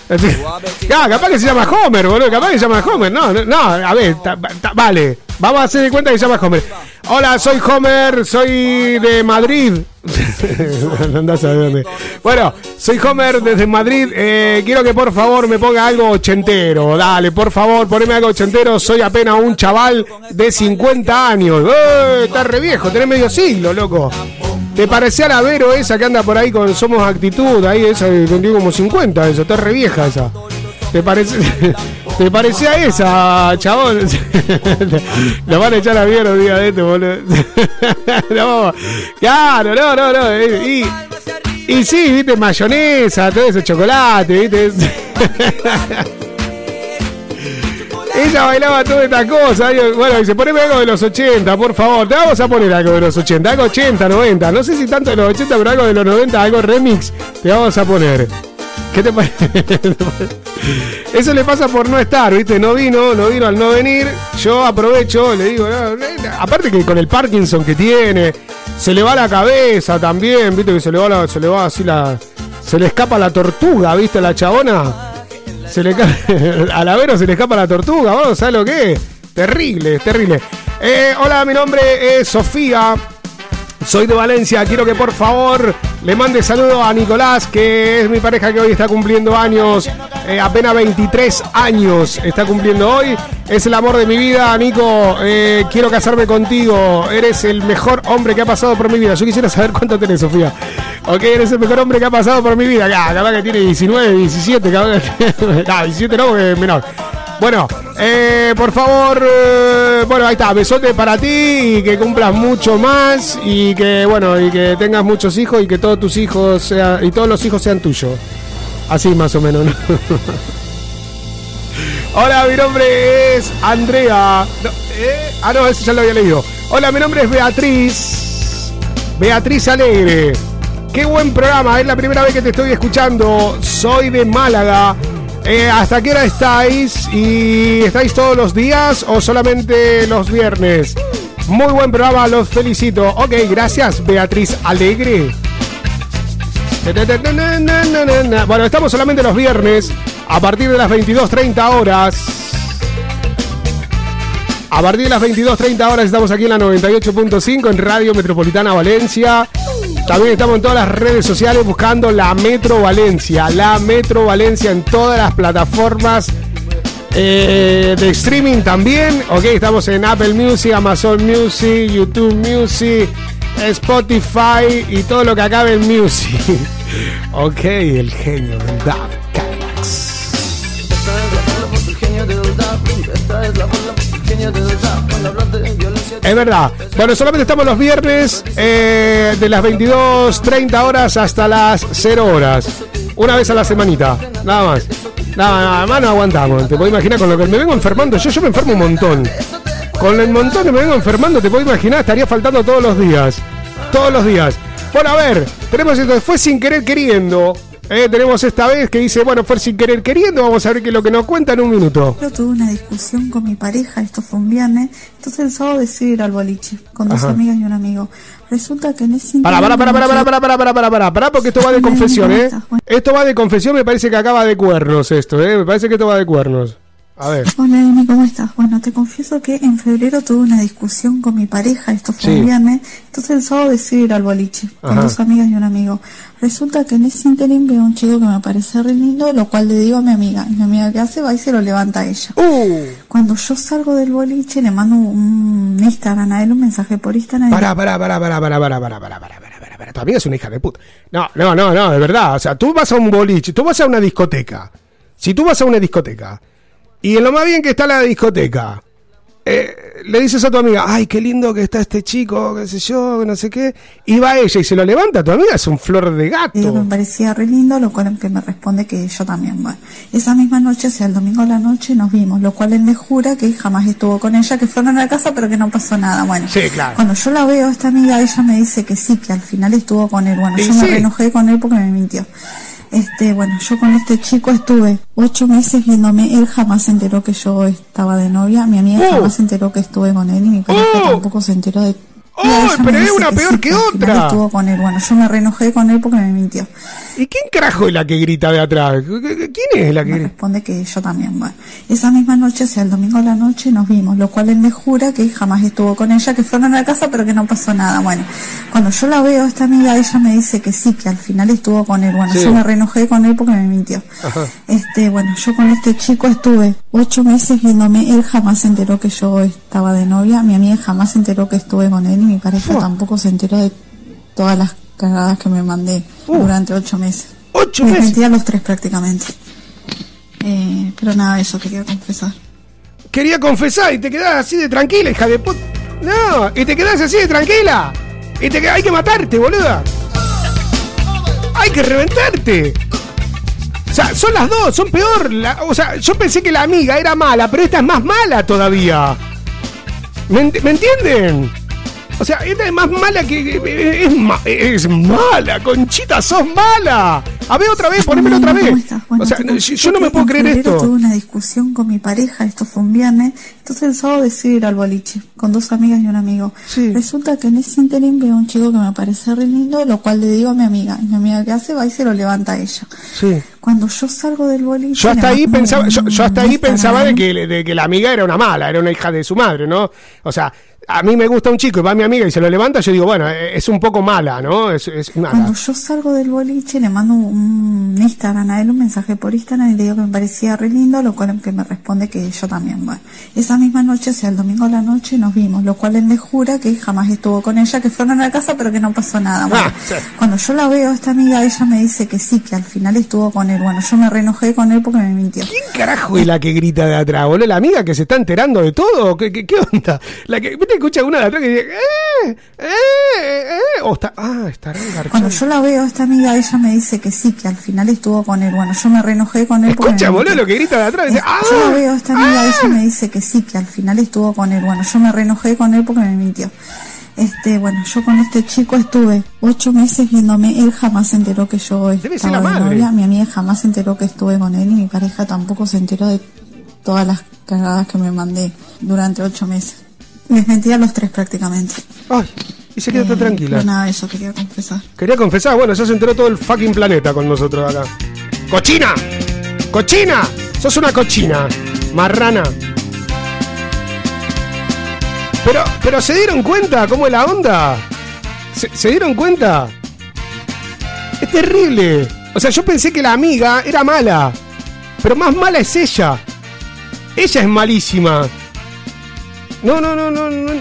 Capaz que se llama Homer, boludo. Capaz que se llama Homer. No, no, no, a ver, ta- ta- vale. Vamos a hacer de cuenta que se llama Homer. Hola, soy Homer, soy de Madrid. Andás a dónde. Bueno, soy Homer desde Madrid. Eh, quiero que por favor me ponga algo ochentero. Dale, por favor, poneme algo ochentero. Soy apenas un chaval de 50 años. ¡Eh! Está re viejo, tenés medio siglo, loco. ¿Te parecía la Vero esa que anda por ahí con Somos Actitud? Ahí esa que vendió como 50, eso, está re vieja esa. ¿Te parece, ¿Te parecía esa, chabón? Lo van a echar a Vero día de este, boludo. No, claro, no, no, no. Y, y sí, viste, mayonesa, todo ese chocolate, viste. Ella bailaba toda esta cosa. Bueno, dice, poneme algo de los 80, por favor. Te vamos a poner algo de los 80, algo 80, 90. No sé si tanto de los 80, pero algo de los 90, algo remix. Te vamos a poner. ¿Qué te parece? Eso le pasa por no estar, ¿viste? No vino, no vino al no venir. Yo aprovecho, le digo, aparte que con el Parkinson que tiene, se le va la cabeza también, ¿viste? Que se le va, la- se le va así la. Se le escapa la tortuga, ¿viste? La chabona. Se le ca- a la Vero se le escapa la tortuga, vos, ¿sabes lo que es? Terrible, terrible. Eh, hola, mi nombre es Sofía. Soy de Valencia, quiero que por favor le mande saludo a Nicolás, que es mi pareja que hoy está cumpliendo años, eh, apenas 23 años está cumpliendo hoy. Es el amor de mi vida, Nico. eh, quiero casarme contigo. Eres el mejor hombre que ha pasado por mi vida. Yo quisiera saber cuánto tenés, Sofía. Ok, eres el mejor hombre que ha pasado por mi vida. Ya, capaz que tiene 19, 17, capaz que... no, 17 no, porque menor. Bueno, eh, por favor, eh, bueno, ahí está, besote para ti y que cumplas mucho más y que, bueno, y que tengas muchos hijos y que todos tus hijos sean, y todos los hijos sean tuyos. Así más o menos, ¿no? Hola, mi nombre es Andrea. Eh, ah, no, eso ya lo había leído. Hola, mi nombre es Beatriz. Beatriz Alegre. Qué buen programa, es la primera vez que te estoy escuchando. Soy de Málaga. Eh, ¿Hasta qué hora estáis? ¿Y estáis todos los días o solamente los viernes? Muy buen programa, los felicito. Ok, gracias, Beatriz Alegre. Bueno, estamos solamente los viernes a partir de las 22.30 horas. A partir de las 22.30 horas estamos aquí en la 98.5 en Radio Metropolitana Valencia. También estamos en todas las redes sociales buscando la Metro Valencia. La Metro Valencia en todas las plataformas eh, de streaming también. Ok, estamos en Apple Music, Amazon Music, YouTube Music, Spotify y todo lo que acabe en Music. ok, el genio del DAB Es verdad. Bueno, solamente estamos los viernes eh, de las 22.30 horas hasta las 0 horas. Una vez a la semanita. Nada más. Nada, nada más no aguantamos. Te puedo imaginar con lo que me vengo enfermando. Yo, yo me enfermo un montón. Con el montón que me vengo enfermando, te puedo imaginar, estaría faltando todos los días. Todos los días. Bueno, a ver, tenemos esto. Fue sin querer queriendo. Eh, tenemos esta vez que dice, bueno, fue sin querer queriendo. Vamos a ver qué es lo que nos cuenta en un minuto. Yo tuve una discusión con mi pareja, esto fue un viernes, entonces el sábado decidí ir al boliche con dos Ajá. amigas y un amigo. Resulta que en ese Para, para, para, para, para, interim- para, para, para, para, para, para, porque esto va de confesión, ¿eh? Esto va de confesión, me parece que acaba de cuernos esto, ¿eh? Me parece que esto va de cuernos. A ver. Hola Emi, ¿cómo estás? Bueno, te confieso que en febrero tuve una discusión con mi pareja, esto fue Sí. un viernes, entonces el sábado decidí ir al boliche con dos amigas y un amigo. Resulta que en ese interim veo un chico que me parece re lindo, lo cual le digo a mi amiga. Y mi amiga que hace va y se lo levanta a ella. Uh. Cuando yo salgo del boliche le mando un Instagram a él, un mensaje por Instagram. Para, para, para, para, para, para, para, para, para, para, para, para. Tu amiga es una hija de puta. No, no, no, no, de verdad. O sea, tú vas a un boliche, tú vas a una discoteca. Si tú vas a una discoteca y en lo más bien que está la discoteca, eh, le dices a tu amiga, ay, qué lindo que está este chico, qué sé yo, no sé qué, y va ella y se lo levanta, tu amiga es un flor de Digo, me gato. parecía re lindo, lo cual que me responde que yo también. Bueno, esa misma noche, o sea, el domingo a la noche nos vimos, lo cual él me jura que jamás estuvo con ella, que fueron a la casa, pero que no pasó nada. Bueno, Sí, claro. cuando yo la veo, esta amiga, ella me dice que sí, que al final estuvo con él. Bueno, Y yo me sí. enojé con él porque me mintió. Este, bueno, yo con este chico estuve ocho meses viéndome, él jamás se enteró que yo estaba de novia, mi amiga Oh. jamás se enteró que estuve con él y mi pareja tampoco se enteró de ¡Oh, pero es una peor sí, que otra! Estuvo con él. Bueno, yo me re enojé con él porque me mintió. ¿Y quién carajo es la que grita de atrás? ¿Quién es la que Me responde que yo también. Bueno, esa misma noche, o sea, el domingo a la noche nos vimos, lo cual él me jura que jamás estuvo con ella, que fueron a la casa, pero que no pasó nada. Bueno, cuando yo la veo, esta amiga, ella me dice que sí, que al final estuvo con él. Bueno, Sí. yo me re enojé con él porque me mintió. Ajá. Este, bueno, yo con este chico estuve ocho meses viéndome, él jamás se enteró que yo estaba de novia, mi amiga jamás se enteró que estuve con él y mi pareja tampoco se enteró de todas las cagadas que me mandé durante ocho meses. ¿Ocho me meses? a los tres prácticamente. Eh, pero nada, eso quería confesar. Quería confesar y te quedás así de tranquila, hija de puta. No, y te quedás así de tranquila. Y te hay que matarte, boluda. Hay que reventarte. Sea, son las dos, son peor. La- o sea, yo pensé que la amiga era mala, pero esta es más mala todavía. ¿Me, ent- me entienden? O sea, esta es más mala que. Es, ma- es mala, Conchita, sos mala. A ver otra vez, ponémelo otra vez. O sea, no, yo, no me puedo creer esto. Tuve una discusión con mi pareja, esto fue un viernes, entonces el sábado decidí ir al boliche con dos amigas y un amigo. Resulta que en ese interim veo un chico que me parece re lindo, lo cual le digo a mi amiga. Y mi amiga que hace va y se lo levanta a ella. Sí. Cuando yo salgo del boliche. Yo hasta ahí pensaba, yo, yo hasta ahí pensaba a de que, de que la amiga era una mala, era una hija de su madre, ¿no? O sea, a mí me gusta un chico y va mi amiga y se lo levanta, yo digo, bueno, es un poco mala, ¿no? Es, es mala. Cuando yo salgo del boliche le mando un Instagram a él, un mensaje por Instagram y le digo que me parecía re lindo, lo cual que me responde que yo también. Bueno, esa misma noche, o sea, el domingo a la noche nos vimos, lo cual él me jura que jamás estuvo con ella, que fueron a la casa, pero que no pasó nada. Bueno, Ah, sí. cuando yo la veo, esta amiga, ella me dice que sí, que al final estuvo con él. Bueno, yo me re enojé con él porque me mintió. ¿Quién carajo es la que grita de atrás, boludo? ¿La amiga que se está enterando de todo? ¿Qué, qué, qué onda? La que, ¿viste? Escucha una de atrás que dice, ¡eh! ¡eh! ¡eh! O está, ah, estará engarchando. Cuando yo la veo, esta amiga, ella me dice que sí, que al final estuvo con él. Bueno, yo me re enojé con él. porque Escucha, me boludo, lo que grita de atrás. Dice, ¡ah! Yo la veo, esta amiga, ella me dice que sí, que al final estuvo con él. Bueno, yo me re enojé con él porque me mintió. Este, bueno, yo con este chico estuve ocho meses viéndome, él jamás se enteró que yo estaba de novia, mi amiga jamás se enteró que estuve con él y mi pareja tampoco se enteró de todas las cagadas que me mandé durante ocho meses. Les mentí a los tres prácticamente. Ay, y se quedó tan tranquila. Pero nada, eso quería confesar. Quería confesar, bueno, ya se enteró todo el fucking planeta con nosotros acá. ¡Cochina! ¡Cochina! Sos una cochina. Marrana. Pero, pero ¿se dieron cuenta cómo es la onda? ¿Se, se dieron cuenta? Es terrible. O sea, yo pensé que la amiga era mala. Pero más mala es ella. Ella es malísima. No, no, no, no, no,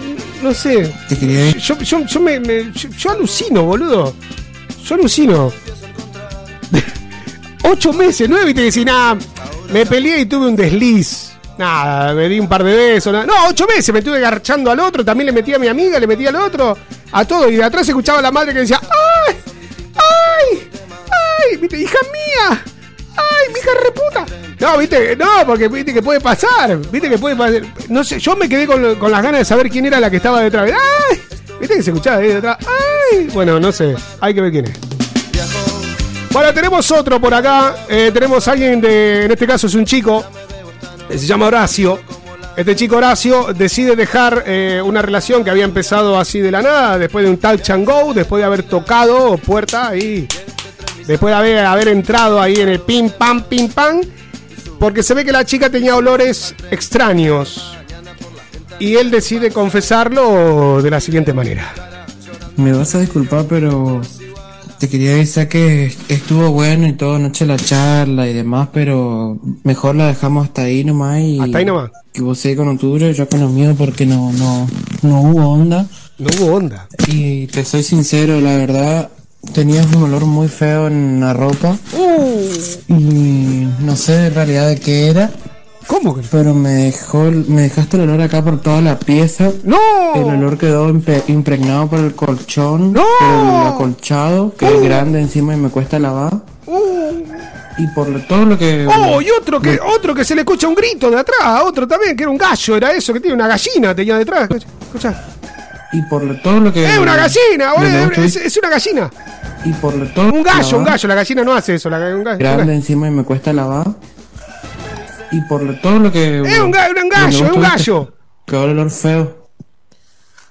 no sé. Yo, yo, yo me, me- yo, yo alucino, boludo. Yo alucino. Ocho meses, nueve, viste que decís, nada, me peleé y tuve un desliz. Nada, me di un par de besos. nada. No, ocho meses me estuve garchando al otro, también le metí a mi amiga, le metí al otro, a todo. Y de atrás escuchaba a la madre que decía, ¡ay! ¡ay! ¡ay! ¡hija mía! ¡ay, mi hija reputa! No, viste, no, porque viste que puede pasar, viste que puede pasar. No sé, yo me quedé con, con las ganas de saber quién era la que estaba detrás. Viste que se escuchaba ahí detrás. ¡Ay! Bueno, no sé, hay que ver quién es. Bueno, tenemos otro por acá. Eh, tenemos alguien de, en este caso es un chico, eh, se llama Horacio. Este chico Horacio decide dejar eh, una relación que había empezado así de la nada, después de un touch and go, después de haber tocado puerta ahí, después de haber, haber entrado ahí en el pim pam pim pam, porque se ve que la chica tenía olores extraños. Y él decide confesarlo de la siguiente manera. Me vas a disculpar, pero te quería avisar que estuvo bueno y todo noche la charla y demás, pero mejor la dejamos hasta ahí nomás y Hasta ahí nomás. que vos seguís con y yo con lo mío porque no, no, no hubo onda. No hubo onda. Y te soy sincero, la verdad, tenías un olor muy feo en la ropa Uh. y no sé en realidad de qué era. ¿Cómo que? Pero me dejó, me dejaste el olor acá por toda la pieza. ¡No! El olor quedó impregnado por el colchón. ¡No! El acolchado, que es grande encima y me cuesta lavar. Y por lo- todo lo que. Oh, y otro que, otro que se le escucha un grito de atrás, otro también, que era un gallo, era eso, que tiene una gallina, tenía detrás. Escucha, escucha. Y por lo- todo lo que. Es una gallina, boludo, es, una gallina. Y por lo- todo Un gallo, un gallo, la gallina no hace eso, la, un gallo. Grande encima y me cuesta lavar. Y por lo- todo lo que. Es un, ga- un gallo, es un gallo. El olor feo.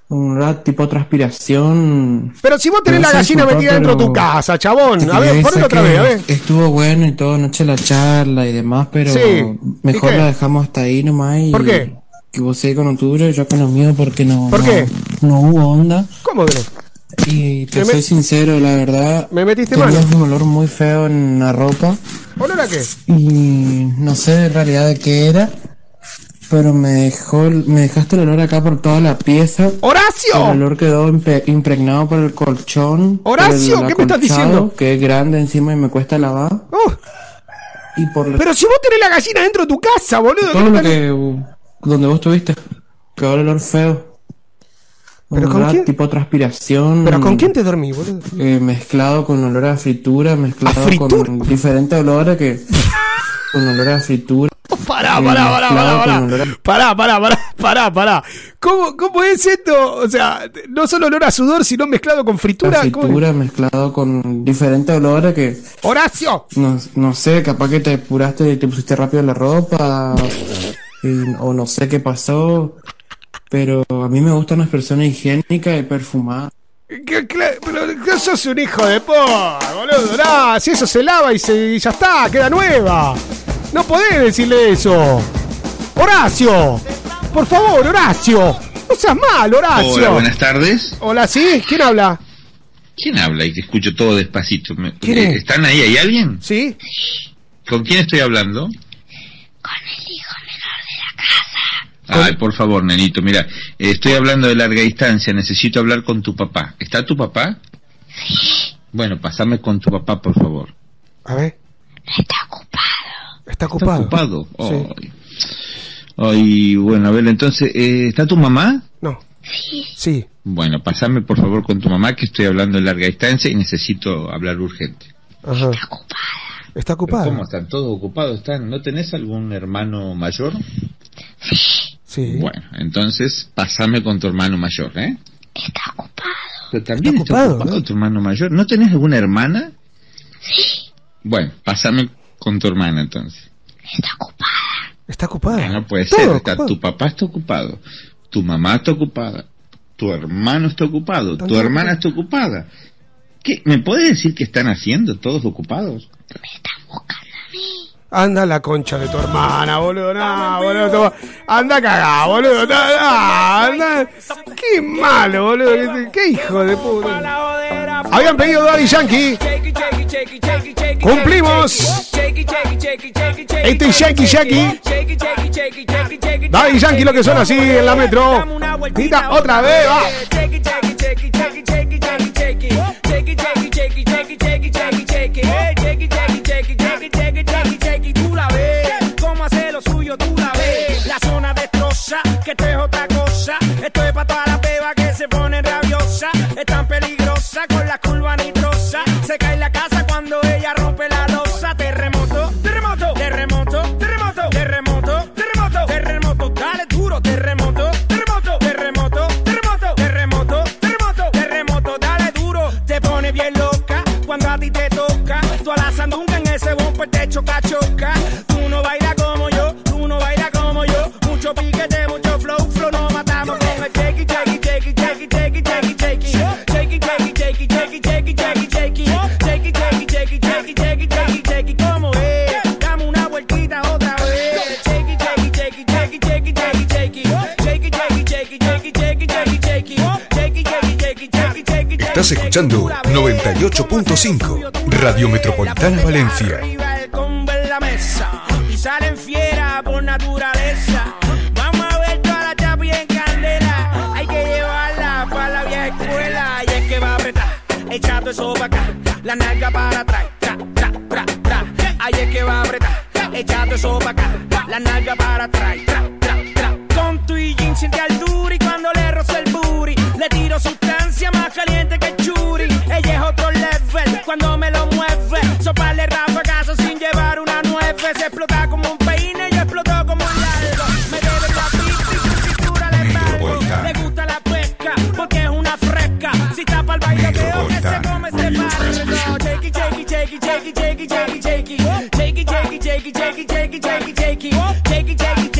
Un olor tipo transpiración. Pero si vos tenés la gallina metida dentro de tu casa, chabón. A ver, ponelo otra vez, a ver. Estuvo bueno y todo noche la charla y demás, pero Sí, ¿y mejor qué? la dejamos hasta ahí nomás. Y ¿Por qué? Que vos seguís con lo tuyo y yo con lo mío porque no. ¿Por no, qué? No hubo onda. ¿Cómo que no? Y te Me- soy sincero, la verdad. Me metiste mano. un olor muy feo en la ropa ¿Olor a qué? y no sé en realidad de qué era. Pero me dejó, me dejaste el olor acá por toda la pieza. ¡Horacio! El olor quedó impe- impregnado por el colchón. ¡Horacio! el ¿Qué me estás diciendo? Que es grande encima y me cuesta lavar. Oh, Y por pero si vos tenés la gallina dentro de tu casa, boludo. todo ¿qué lo que donde vos estuviste el olor feo. ¿Pero con quién? tipo transpiración. ¿Pero con quién te dormí, boludo? eh, mezclado con olor a fritura, mezclado ¿A fritura? con diferentes olores que con olor a fritura. Pará, eh, pará, pará, pará, con pará. olor a- Pará, pará, pará, pará. ¿Cómo, ¿Cómo es esto? O sea, no solo olor a sudor, sino mezclado con fritura. ¿Cómo fritura mezclado con diferentes olores que ¡Horacio! no, no sé, capaz que te apuraste y te pusiste rápido la ropa o no sé qué pasó, pero a mí me gustan las personas higiénicas y perfumadas. ¿Qué, cla- pero sos un hijo de por, boludo. No, si eso se lava y, se, y ya está, queda nueva. No podés decirle eso. Horacio, por favor, Horacio. No seas mal, Horacio. Hola, buenas tardes. Hola, ¿sí? ¿Quién habla? ¿Quién habla? Y te escucho todo despacito. Me- ¿Quién es? ¿Están ahí? ¿Hay alguien? ¿Sí? ¿Con quién estoy hablando? Ay, por favor, nenito, mira, eh, estoy hablando de larga distancia, necesito hablar con tu papá. ¿Está tu papá? Bueno, pasame con tu papá, por favor. A ver. Está Está ocupado. ocupado. Sí. Ay. Bueno, a ver, entonces, eh, ¿está tu mamá? No. Sí. Bueno, pasame por favor con tu mamá, que estoy hablando de larga distancia y necesito hablar urgente. Ajá. Está ocupado. ¿Pero ¿Cómo están todos ocupados? ¿Están? ¿No tenés algún hermano mayor? Sí. Bueno, entonces, pasame con tu hermano mayor, ¿eh? hijo también está ocupado, tu hermano mayor. ¿No tenés alguna hermana? Bueno, pásame con tu hermana entonces. Está ocupada. No puede Todo ser. está- ocupado. tu papá está ocupado. Tu mamá está ocupada. Tu hermano está ocupado. Tu hermana está ocupada. ¿Qué? ¿Me puedes decir qué están haciendo todos ocupados? Anda la concha de tu hermana, boludo. No, boludo. Anda cagado, boludo. No, no, anda. Qué malo, boludo. Qué, qué hijo de puta. Habían pedido Daddy Yankee. Cumplimos. Este es Yankee Yankee. Daddy Yankee lo que son así en la metro. Mira, otra vez, va. Que esto es otra cosa. Esto es para todas las bebas que se ponen rabiosas. Es tan peligrosa con la curva nitrosa. Se cae la casa cuando ella rompe la losa. Terremoto, terremoto, terremoto, terremoto, terremoto, terremoto, terremoto. Dale duro, terremoto, terremoto, terremoto, terremoto, terremoto, terremoto, terremoto. Dale duro, te pone bien loca cuando a ti te toca. Tú a la sandunga en ese bumper te choca, choca. Estás escuchando 98.5 Radio Metropolitana Valencia. y salen fiera por naturaleza. Vamos a ver toda la chapi en candela. Hay que llevarla para la vieja escuela. Y es que va a apretar, echando eso para acá. La nalga para atrás, tra, es que va a apretar, echando eso para acá. La nalga para atrás. Con tu y jean siente altura step out in the dog. Take it, take it, take it, take it, take it, take it, take it. Take it, take it, take it, take it, take it, take it, take it. Take it, take it.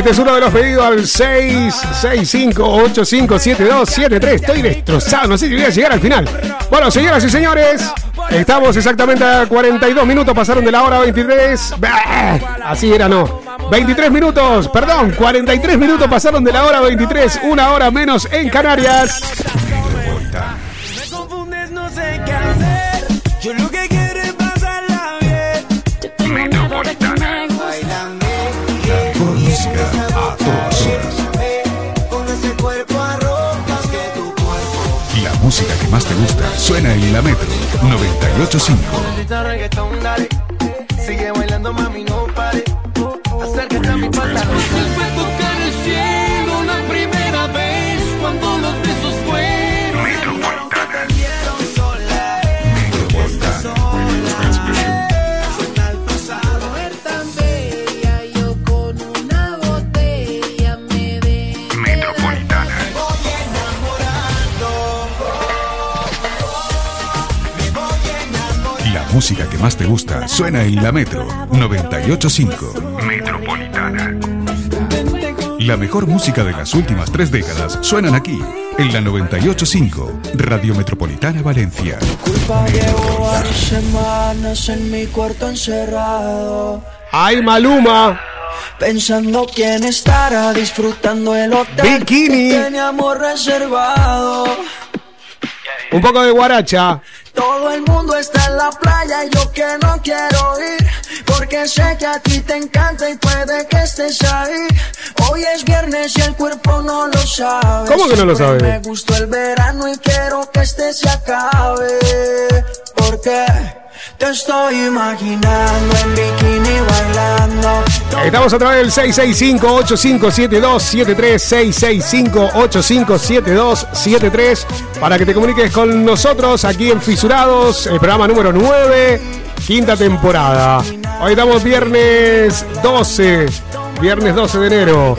Este es uno de los pedidos al 665857273. Estoy destrozado, no sé si voy a llegar al final. Bueno, señoras y señores, estamos exactamente a 42 minutos, pasaron de la hora 23. Bah, Así era, no. 23 minutos, perdón, 43 minutos pasaron de la hora 23, una hora menos en Canarias. En la Metro 985. Necesita reggaetón, dale. Sigue bailando, mami, no pare. Acércate a mi pantalón. Más te gusta suena en la Metro 985. Metropolitana. La mejor música de las últimas tres décadas suenan aquí, en la 985, Radio Metropolitana Valencia. Llevo varias semanas en mi cuarto encerrado. ¡Ay, Maluma! Pensando quién estará disfrutando el hotel Bikini. que teníamos reservado. Un poco de guaracha. Todo el mundo está en la playa y yo que no quiero ir Porque sé que a ti te encanta y puede que estés ahí Hoy es viernes y el cuerpo no lo sabe ¿Cómo que no lo Siempre sabe? Me gustó el verano y quiero que este se acabe Porque te estoy imaginando en bikini bailando Estamos a través del 665-8572-73, 665-8572-73, para que te comuniques con nosotros aquí en Fisurados, el programa número 9, quinta temporada. Hoy estamos viernes 12, viernes 12 de enero.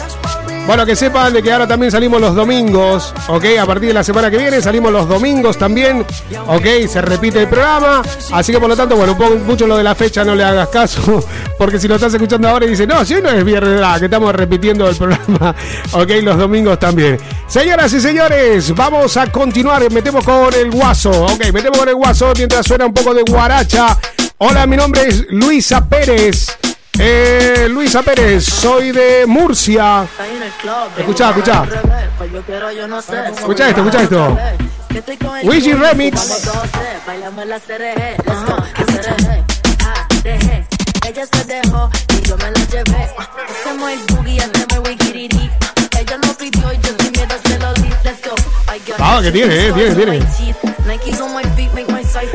Bueno, que sepan de que ahora también salimos los domingos, ¿ok? A partir de la semana que viene salimos los domingos también, ¿ok? Se repite el programa, así que por lo tanto, bueno, mucho lo de la fecha no le hagas caso, porque si lo estás escuchando ahora y dices, no, si no es viernes, ah, que estamos repitiendo el programa, ¿ok? Los domingos también. Señoras y señores, vamos a continuar, metemos con el guaso, ¿ok? Metemos con el guaso mientras suena un poco de guaracha. Hola, mi nombre es Luisa Pérez. Eh, Luisa Pérez, soy de Murcia. Escucha, escucha. Escucha esto, escucha esto. Ouija Remix. Ella se dejó y yo me la llevé. Hacemos el boogie, hacemos el wikiriri. Ella no pidió y yo sin miedo se lo di. Let's go. I got Ah, que tiene, eh, tiene, tiene.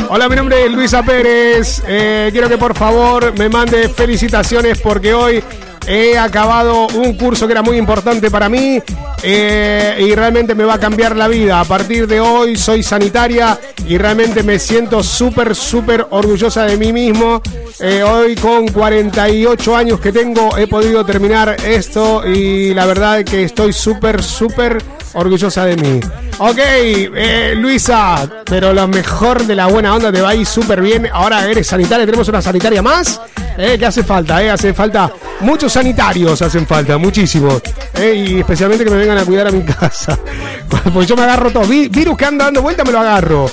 Hola, mi nombre es Luisa Pérez. Eh, quiero que por favor me mande felicitaciones porque hoy he acabado un curso que era muy importante para mí eh, y realmente me va a cambiar la vida. A partir de hoy soy sanitaria y realmente me siento súper, súper orgullosa de mí mismo. Eh, hoy con 48 años que tengo he podido terminar esto y la verdad que estoy súper, súper orgullosa de mí. Ok, eh, Luisa, pero lo mejor de la buena onda te va a ir súper bien. Ahora eres sanitaria, tenemos una sanitaria más. Eh, que hace falta, hace falta. Muchos sanitarios hacen falta, muchísimos. Eh, y especialmente que me vengan a cuidar a mi casa. Porque yo me agarro todo. Vi- virus que anda dando vuelta, me lo agarro.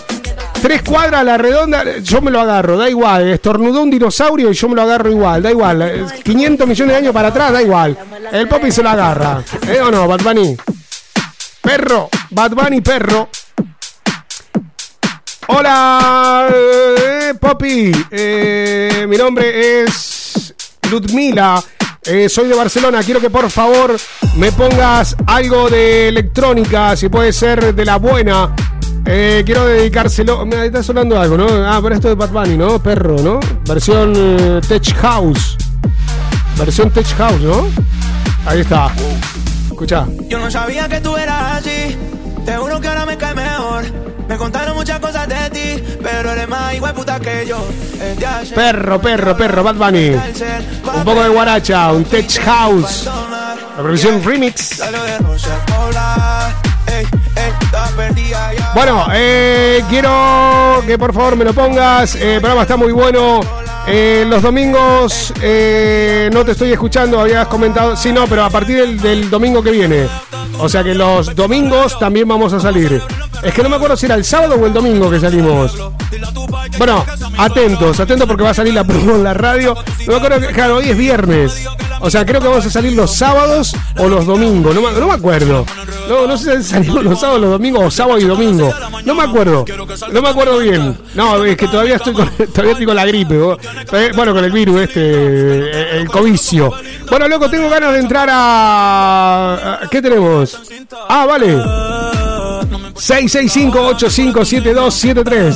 Tres cuadras a la redonda, yo me lo agarro, da igual. Estornudó un dinosaurio y yo me lo agarro igual, da igual. Eh, 500 millones de años para atrás, da igual. El Poppy se lo agarra. ¿Eh o no, Bad Bunny? Perro, Bad Bunny perro. Hola, eh, Poppy. Eh, mi nombre es Ludmila. Eh, soy de Barcelona. Quiero que por favor me pongas algo de electrónica, si puede ser de la buena. Eh, quiero dedicárselo. Me está sonando algo, ¿no? Ah, pero esto es Bad Bunny, ¿no? Perro, ¿no? Versión eh, Tech House. Versión Tech House, ¿no? Ahí está. Escucha. Yo no sabía que tú eras así. Te que ahora me cae mejor. Me contaron muchas cosas de pero eres más igual puta que yo. Perro, perro, perro, Bad Bunny. Un poco de guaracha, un tech house. La versión remix. Bueno, eh, quiero que por favor me lo pongas. Eh, el programa está muy bueno. Eh, los domingos eh, no te estoy escuchando, habías comentado. Sí, no, pero a partir del, del domingo que viene. O sea que los domingos también vamos a salir. Es que no me acuerdo si era el sábado o el domingo que salimos. Bueno, atentos, atentos porque va a salir la promo en la radio. No me acuerdo, claro, hoy es viernes. O sea, creo que vamos a salir los sábados o los domingos. No, me- no me acuerdo. No, no sé si salimos los sábados, los domingos o sábado y domingo. No me acuerdo. No me acuerdo bien. No, es que todavía estoy con, todavía estoy con la gripe. Eh, Bueno, con el virus este, eh, el covicio. Bueno, loco, tengo ganas de entrar a- ¿Qué tenemos? Ah, vale. 665-857273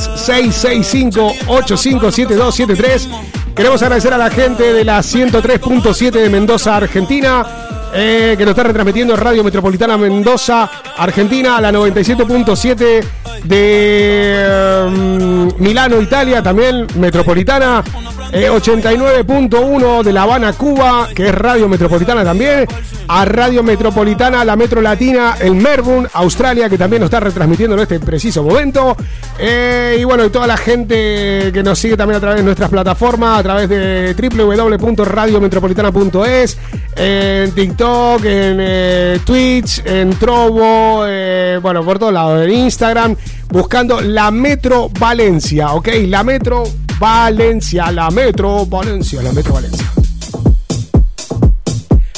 665-857273 Queremos agradecer a la gente de la 103.7 de Mendoza, Argentina eh, que nos está retransmitiendo Radio Metropolitana Mendoza, Argentina, la 97.7 de mm, Milano, Italia, también Metropolitana. eh, 89.1 de La Habana, Cuba, que es Radio Metropolitana también, a Radio Metropolitana, la Metro Latina, el Melbourne, Australia, que también nos está retransmitiendo en este preciso momento. Eh, y bueno, y toda la gente que nos sigue también a través de nuestras plataformas, a través de www.radiometropolitana.es, en TikTok, en eh, Twitch, en Trovo, eh, bueno, por todos lados, en Instagram, buscando la Metro Valencia, ¿ok? La Metro Valencia, la Metro Valencia, la Metro Valencia.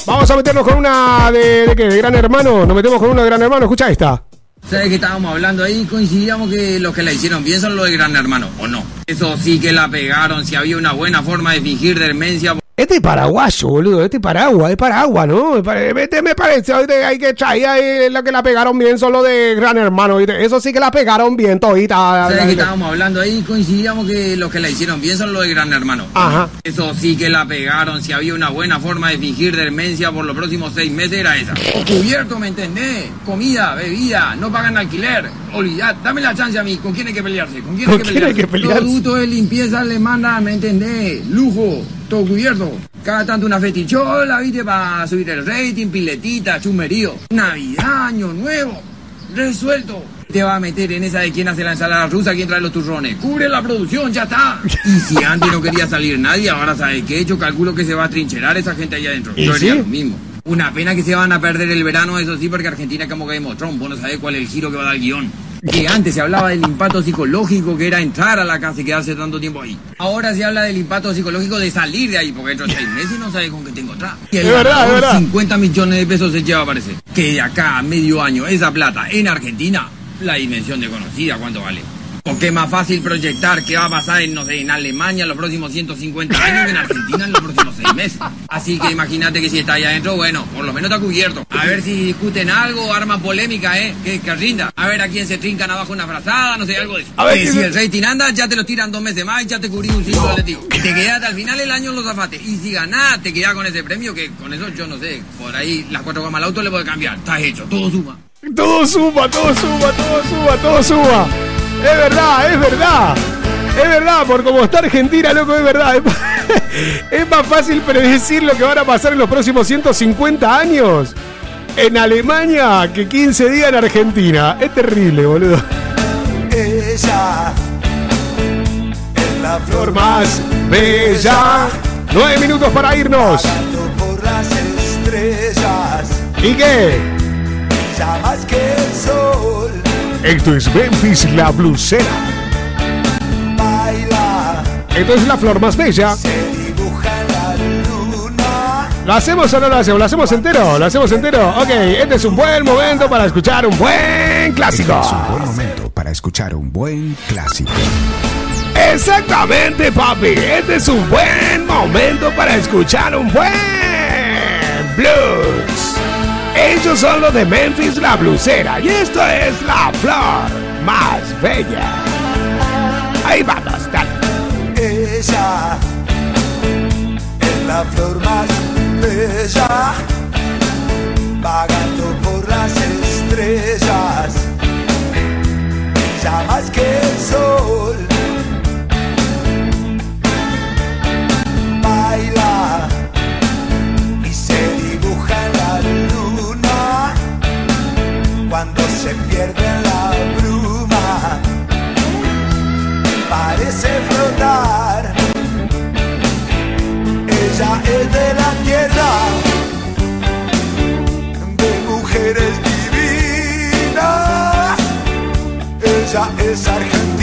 Vamos a meternos con una de, de de Gran Hermano. Nos metemos con una de Gran Hermano. Escucha esta. ¿Sabes que estábamos hablando ahí? Coincidíamos que los que la hicieron bien son los de Gran Hermano, ¿o no? Eso sí que la pegaron, si había una buena forma de fingir demencia. Este es paraguayo, boludo. Este es Paraguas, es Paraguas, ¿no? Este me parece, hay que traer ahí lo que la pegaron bien son los de Gran Hermano. Eso sí que la pegaron bien todita. ¿Sabes que estábamos hablando ahí? Coincidíamos que los que la hicieron bien son los de Gran Hermano. Ajá. Eso sí que la pegaron, si había una buena forma de fingir demencia por los próximos seis meses era esa. Cubierto, ¿me entendés? Comida, bebida, no pagan alquiler. Olvidad, dame la chance a mí, ¿con quién hay que pelearse? ¿Con quién, ¿Con hay, que quién hay pelearse? que pelearse? Producto de limpieza le mandan, ¿me entendés? Lujo, todo cubierto. Cada tanto una fetichola, ¿viste? Para subir el rating, piletita, chumerío. Navidad, año nuevo, resuelto. Te va a meter en esa de quién hace la ensalada rusa, quién trae los turrones. Cubre la producción, ya está. Y si antes no quería salir nadie, ahora sabe qué. Yo calculo que se va a trincherar esa gente allá adentro. ¿Y Yo haría sí? lo mismo. Una pena que se van a perder el verano, eso sí, porque Argentina como que de Trump. Vos no sabés cuál es el giro que va a dar el guion. Que antes se hablaba del impacto psicológico que era entrar a la casa y quedarse tanto tiempo ahí. Ahora se habla del impacto psicológico de salir de ahí, porque dentro de seis meses no sabes con qué tengo atrás. Y el Es verdad, es ganador, verdad. 50 millones de pesos se lleva, parece. Que de acá a medio año, esa plata en Argentina, la dimensión desconocida, ¿cuánto vale? Porque es más fácil proyectar qué va a pasar en, no sé, en Alemania en los próximos 150 años que en Argentina en los próximos seis meses. Así que imagínate que si está ahí adentro, bueno, por lo menos está cubierto. A ver si discuten algo, arman polémica, ¿eh? Que, que rinda. A ver a quién se trincan abajo una frazada, no sé, algo de eso. A ver, Que ¿quién si el rating anda, ya te lo tiran dos meses más y ya te cubrí un ciclo atlético. Te quedaste al final el año en los zafates. Y si ganás, te quedás con ese premio que con eso yo no sé, por ahí las cuatro gomas al auto le puede cambiar. Estás hecho, todo suma. Todo suma, todo suma, todo suma, todo suma. Es verdad, es verdad. Es verdad, por como está Argentina, loco, es verdad. Es, más fácil predecir lo que van a pasar en los próximos 150 años en Alemania que 15 días en Argentina. Es terrible, boludo. Ella es la Flor más bella. Nueve minutos para irnos. por las estrellas, ¿Y qué? ya más que el sol. Esto es Memphis la blusera. Baila, Esto es la flor más bella. dibuja en la luna. ¿Lo hacemos o no lo hacemos? ¿Lo hacemos entero? ¿Lo hacemos entero? Ok, este es un buen momento para escuchar un buen clásico. Este es un buen momento para escuchar un buen clásico. Exactamente, papi. Este es un buen momento para escuchar un buen blues. Ellos son los de Memphis la blusera y esto es la flor más bella. Ahí vamos, dale. Ella es la flor más bella, vagando por las estrellas, ya más que el sol. Se pierde en la bruma parece flotar. Ella es de la tierra, de mujeres divinas. Ella es argentina,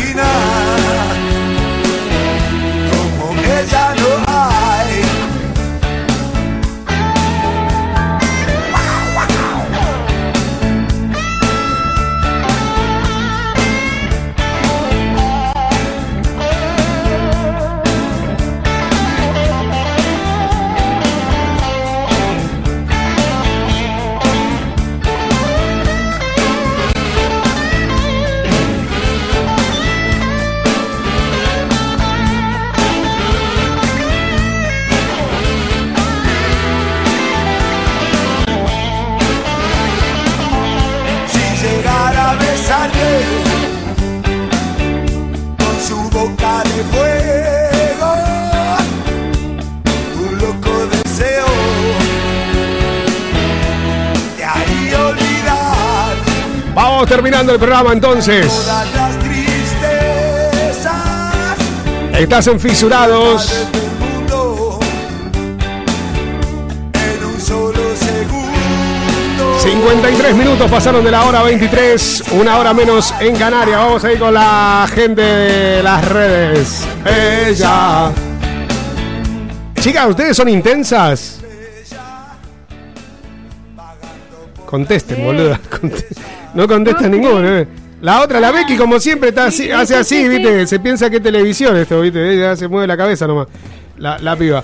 Vamos terminando el programa entonces. Estás en Fisurados. del mundo en un solo segundo. 53 minutos pasaron de la hora 23, una hora menos en Canarias. Vamos a ir con la gente de las redes. Ella. Chicas, ¿ustedes son intensas? Contesten, boluda. Conte- No contesta ninguno. eh. La otra, la Becky, como siempre, está así, hace así, ¿viste? Se piensa que es televisión esto, ¿viste? Ella se mueve la cabeza nomás. La, la piba.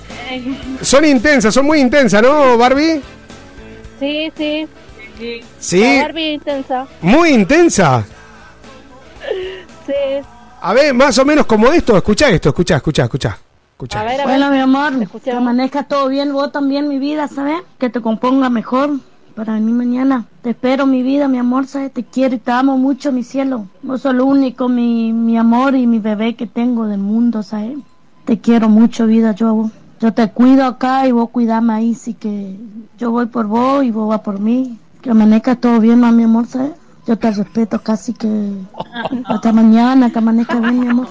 Son intensas, son muy intensas, ¿no, Barbie? Sí, sí. Sí. La Barbie intensa. Muy intensa. Sí. A ver, más o menos como esto. Escucha esto, escucha, escucha, escucha. escucha. A ver, a ver. Bueno, mi amor, que amanezca todo bien, vos también, mi vida, ¿sabes? Que te componga mejor para mí mañana. Te espero, mi vida, mi amor, ¿sabes? Te quiero y te amo mucho, mi cielo. Vos sos lo único, mi, mi amor y mi bebé que tengo del mundo, ¿sabes? Te quiero mucho, vida, yo a. Yo te cuido acá y vos cuidame ahí, sí que yo voy por vos y vos vas por mí. Que amanezca todo bien, mi amor, ¿sabes? Yo te respeto casi que hasta mañana, que amanezca bien, mi amor.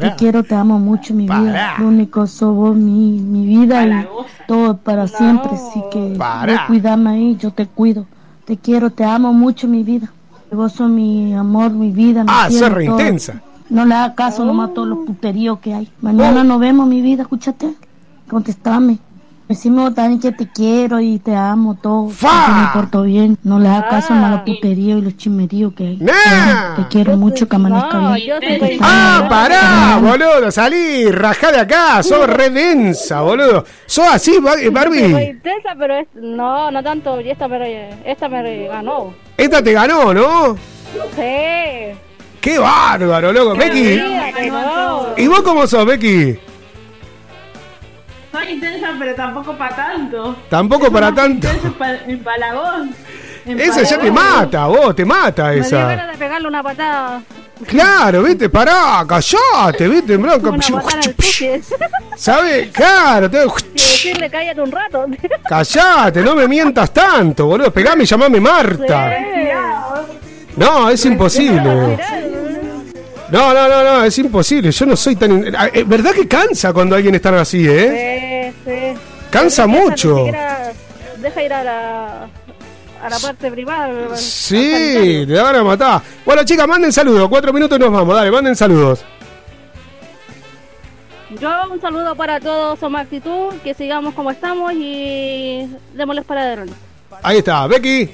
Te quiero, te amo mucho, mi vida. Lo único sos vos, mi, mi vida y todo para siempre. Así que Para. vos cuidame ahí, yo te cuido. Te quiero, te amo mucho, mi vida. Vos sos mi amor, mi vida. mi Ah, todo. intensa. No le hagas caso nomás a todos los puteríos que hay. Mañana Oh. nos vemos, mi vida, escúchate. Contestame. Decime vos también que te quiero y te amo, todo. Que me porto bien. No le hagas caso a los puteríos y los chimeríos que hay. Nah. Te quiero mucho, que amanezca No, bien. yo Te soy extraño. Ah, pará, boludo, salí, rajá de acá, sos re densa, boludo. Sos así, Soy Barbie. pero es, no, no tanto. Y esta me, esta me ganó. Esta te ganó, ¿no? Sí. Qué bárbaro, loco. Becky. ¿y vos cómo sos, Becky? Soy intensa, pero tampoco para tanto. Tampoco para tanto. Empalagón. Esa ya te mata, vos, te mata Me dio esa. ganas de pegarle una patada. Claro, viste, pará, callate, viste, bronca. ¿Sabes? Claro, te... Decirle cállate un rato. callate, no me mientas tanto, boludo. Pegame y llamame Marta. No, es imposible. No, no, no, no, es imposible. Yo no soy tan. in- Ah, eh, ¿Verdad que cansa cuando alguien está así, eh? Sí, sí. Cansa Pero mucho. Deja ir a la, a la parte privada. Sí, te van a matar. Bueno, chicas, manden saludos. Cuatro minutos y nos vamos. Dale, manden saludos. Yo un saludo para todos, somos actitud, que sigamos como estamos y démosles para adelante. Ahí está, Becky.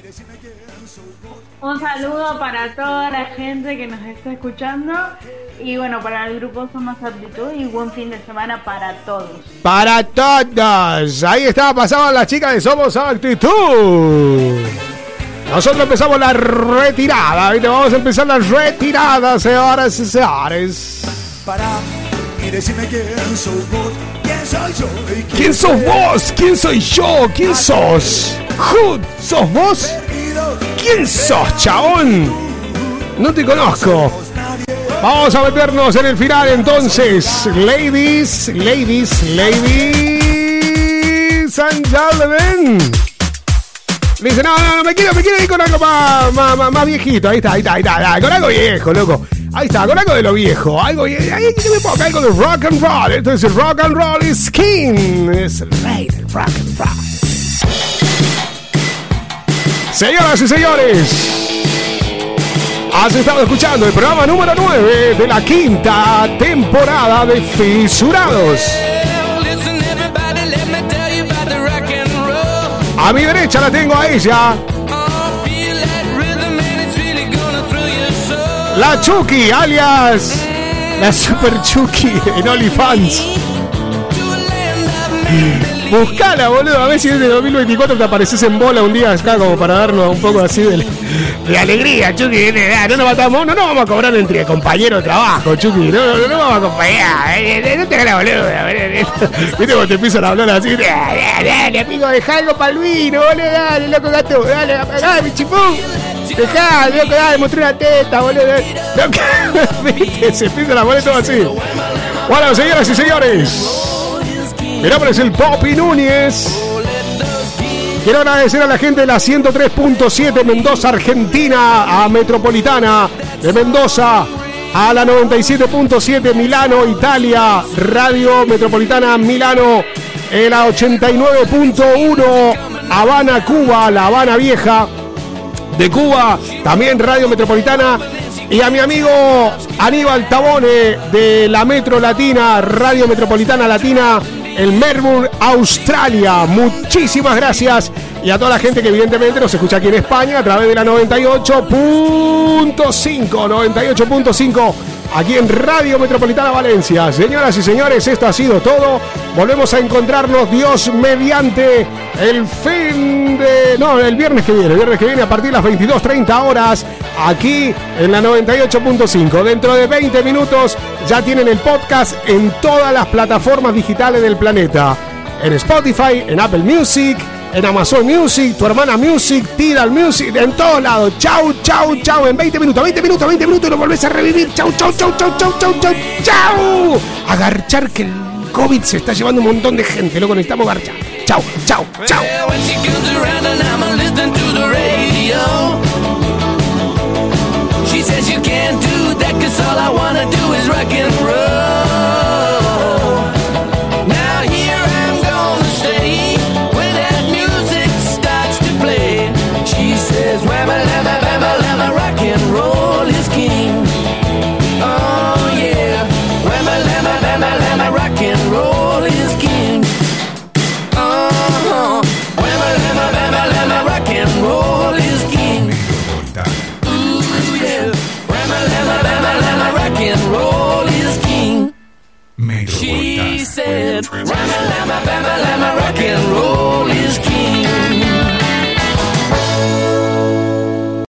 Un saludo para toda la gente que nos está escuchando y bueno, para el grupo Somos Aptitud y buen fin de semana para todos. Para todos. Ahí está, pasaban las chicas de Somos Actitud. Nosotros empezamos la retirada. ¿viste? Vamos a empezar la retirada, señoras y señores. Para y decime quién sos vos, quién soy yo y ¿Quién sos vos? ¿Quién soy yo? ¿Quién sos? Hood, ¿sos vos? ¿Quién sos, chabón? No te conozco. Vamos a meternos en el final entonces. Ladies, ladies, ladies and gentlemen. Le dice, no, no, no, me quiero, me quiero ir con algo más, más, más- más viejito. Ahí está, ahí está, ahí está, ahí está, con algo viejo, loco. Ahí está, con algo de lo viejo. Algo, vie- ahí me algo de rock and roll. Esto es el rock and roll is king. Es el rey del rock and roll. Señoras y señores, has estado escuchando el programa número 9 de la quinta temporada de Fisurados. A mi derecha la tengo a ella. La Chucky, alias la Super Chucky en OnlyFans. Buscala, boludo, a ver si desde 2024 te apareces en bola un día acá como para darnos un poco así de, de alegría, Chucky. Ah, No nos matamos, no nos vamos a cobrar entre compañeros de trabajo, Chucky. No, no, no vamos a acompañar. eh, No te hagas eh, Viste cuando te empiezan a hablar así. Dale, amigo, dejá algo para el vino, boludo. Dale, loco gato. Dale, dale, chipón. Dejá, loco, dale, mostré una teta, boludo. Viste, se empiezan a poner todo así. Bueno, señoras y señores. Mi nombre es el Popi Núñez. Quiero agradecer a la gente de la 103.7 Mendoza, Argentina, a Metropolitana de Mendoza, a la 97.7 Milano, Italia, Radio Metropolitana Milano, en la 89.1 Habana, Cuba, La Habana Vieja de Cuba, también Radio Metropolitana. Y a mi amigo Aníbal Tabone de la Metro Latina, Radio Metropolitana Latina, el Melbourne, Australia. Muchísimas gracias. Y a toda la gente que evidentemente nos escucha aquí en España a través de la 98.5, 98.5 aquí en Radio Metropolitana Valencia. Señoras y señores, esto ha sido todo. Volvemos a encontrarnos, Dios mediante, el fin de... No, el viernes que viene, el viernes que viene a partir de las 22.30 horas, aquí en la 98.5. Dentro de 20 minutos ya tienen el podcast en todas las plataformas digitales del planeta. En Spotify, en Apple Music, en Amazon Music, tu hermana Music, Tidal Music, en todos lados. Chau, chau, chau. En 20 minutos, 20 minutos, 20 minutos y lo volvés a revivir. Chau, chau, chau, chau, chau, chau, chau, chau. Agarchar que el COVID se está llevando un montón de gente. Loco, necesitamos garchar. Chau, chau, chau. She says you can't do that cause all I wanna do She said, Rama Lama Bama Lama rock and roll is king.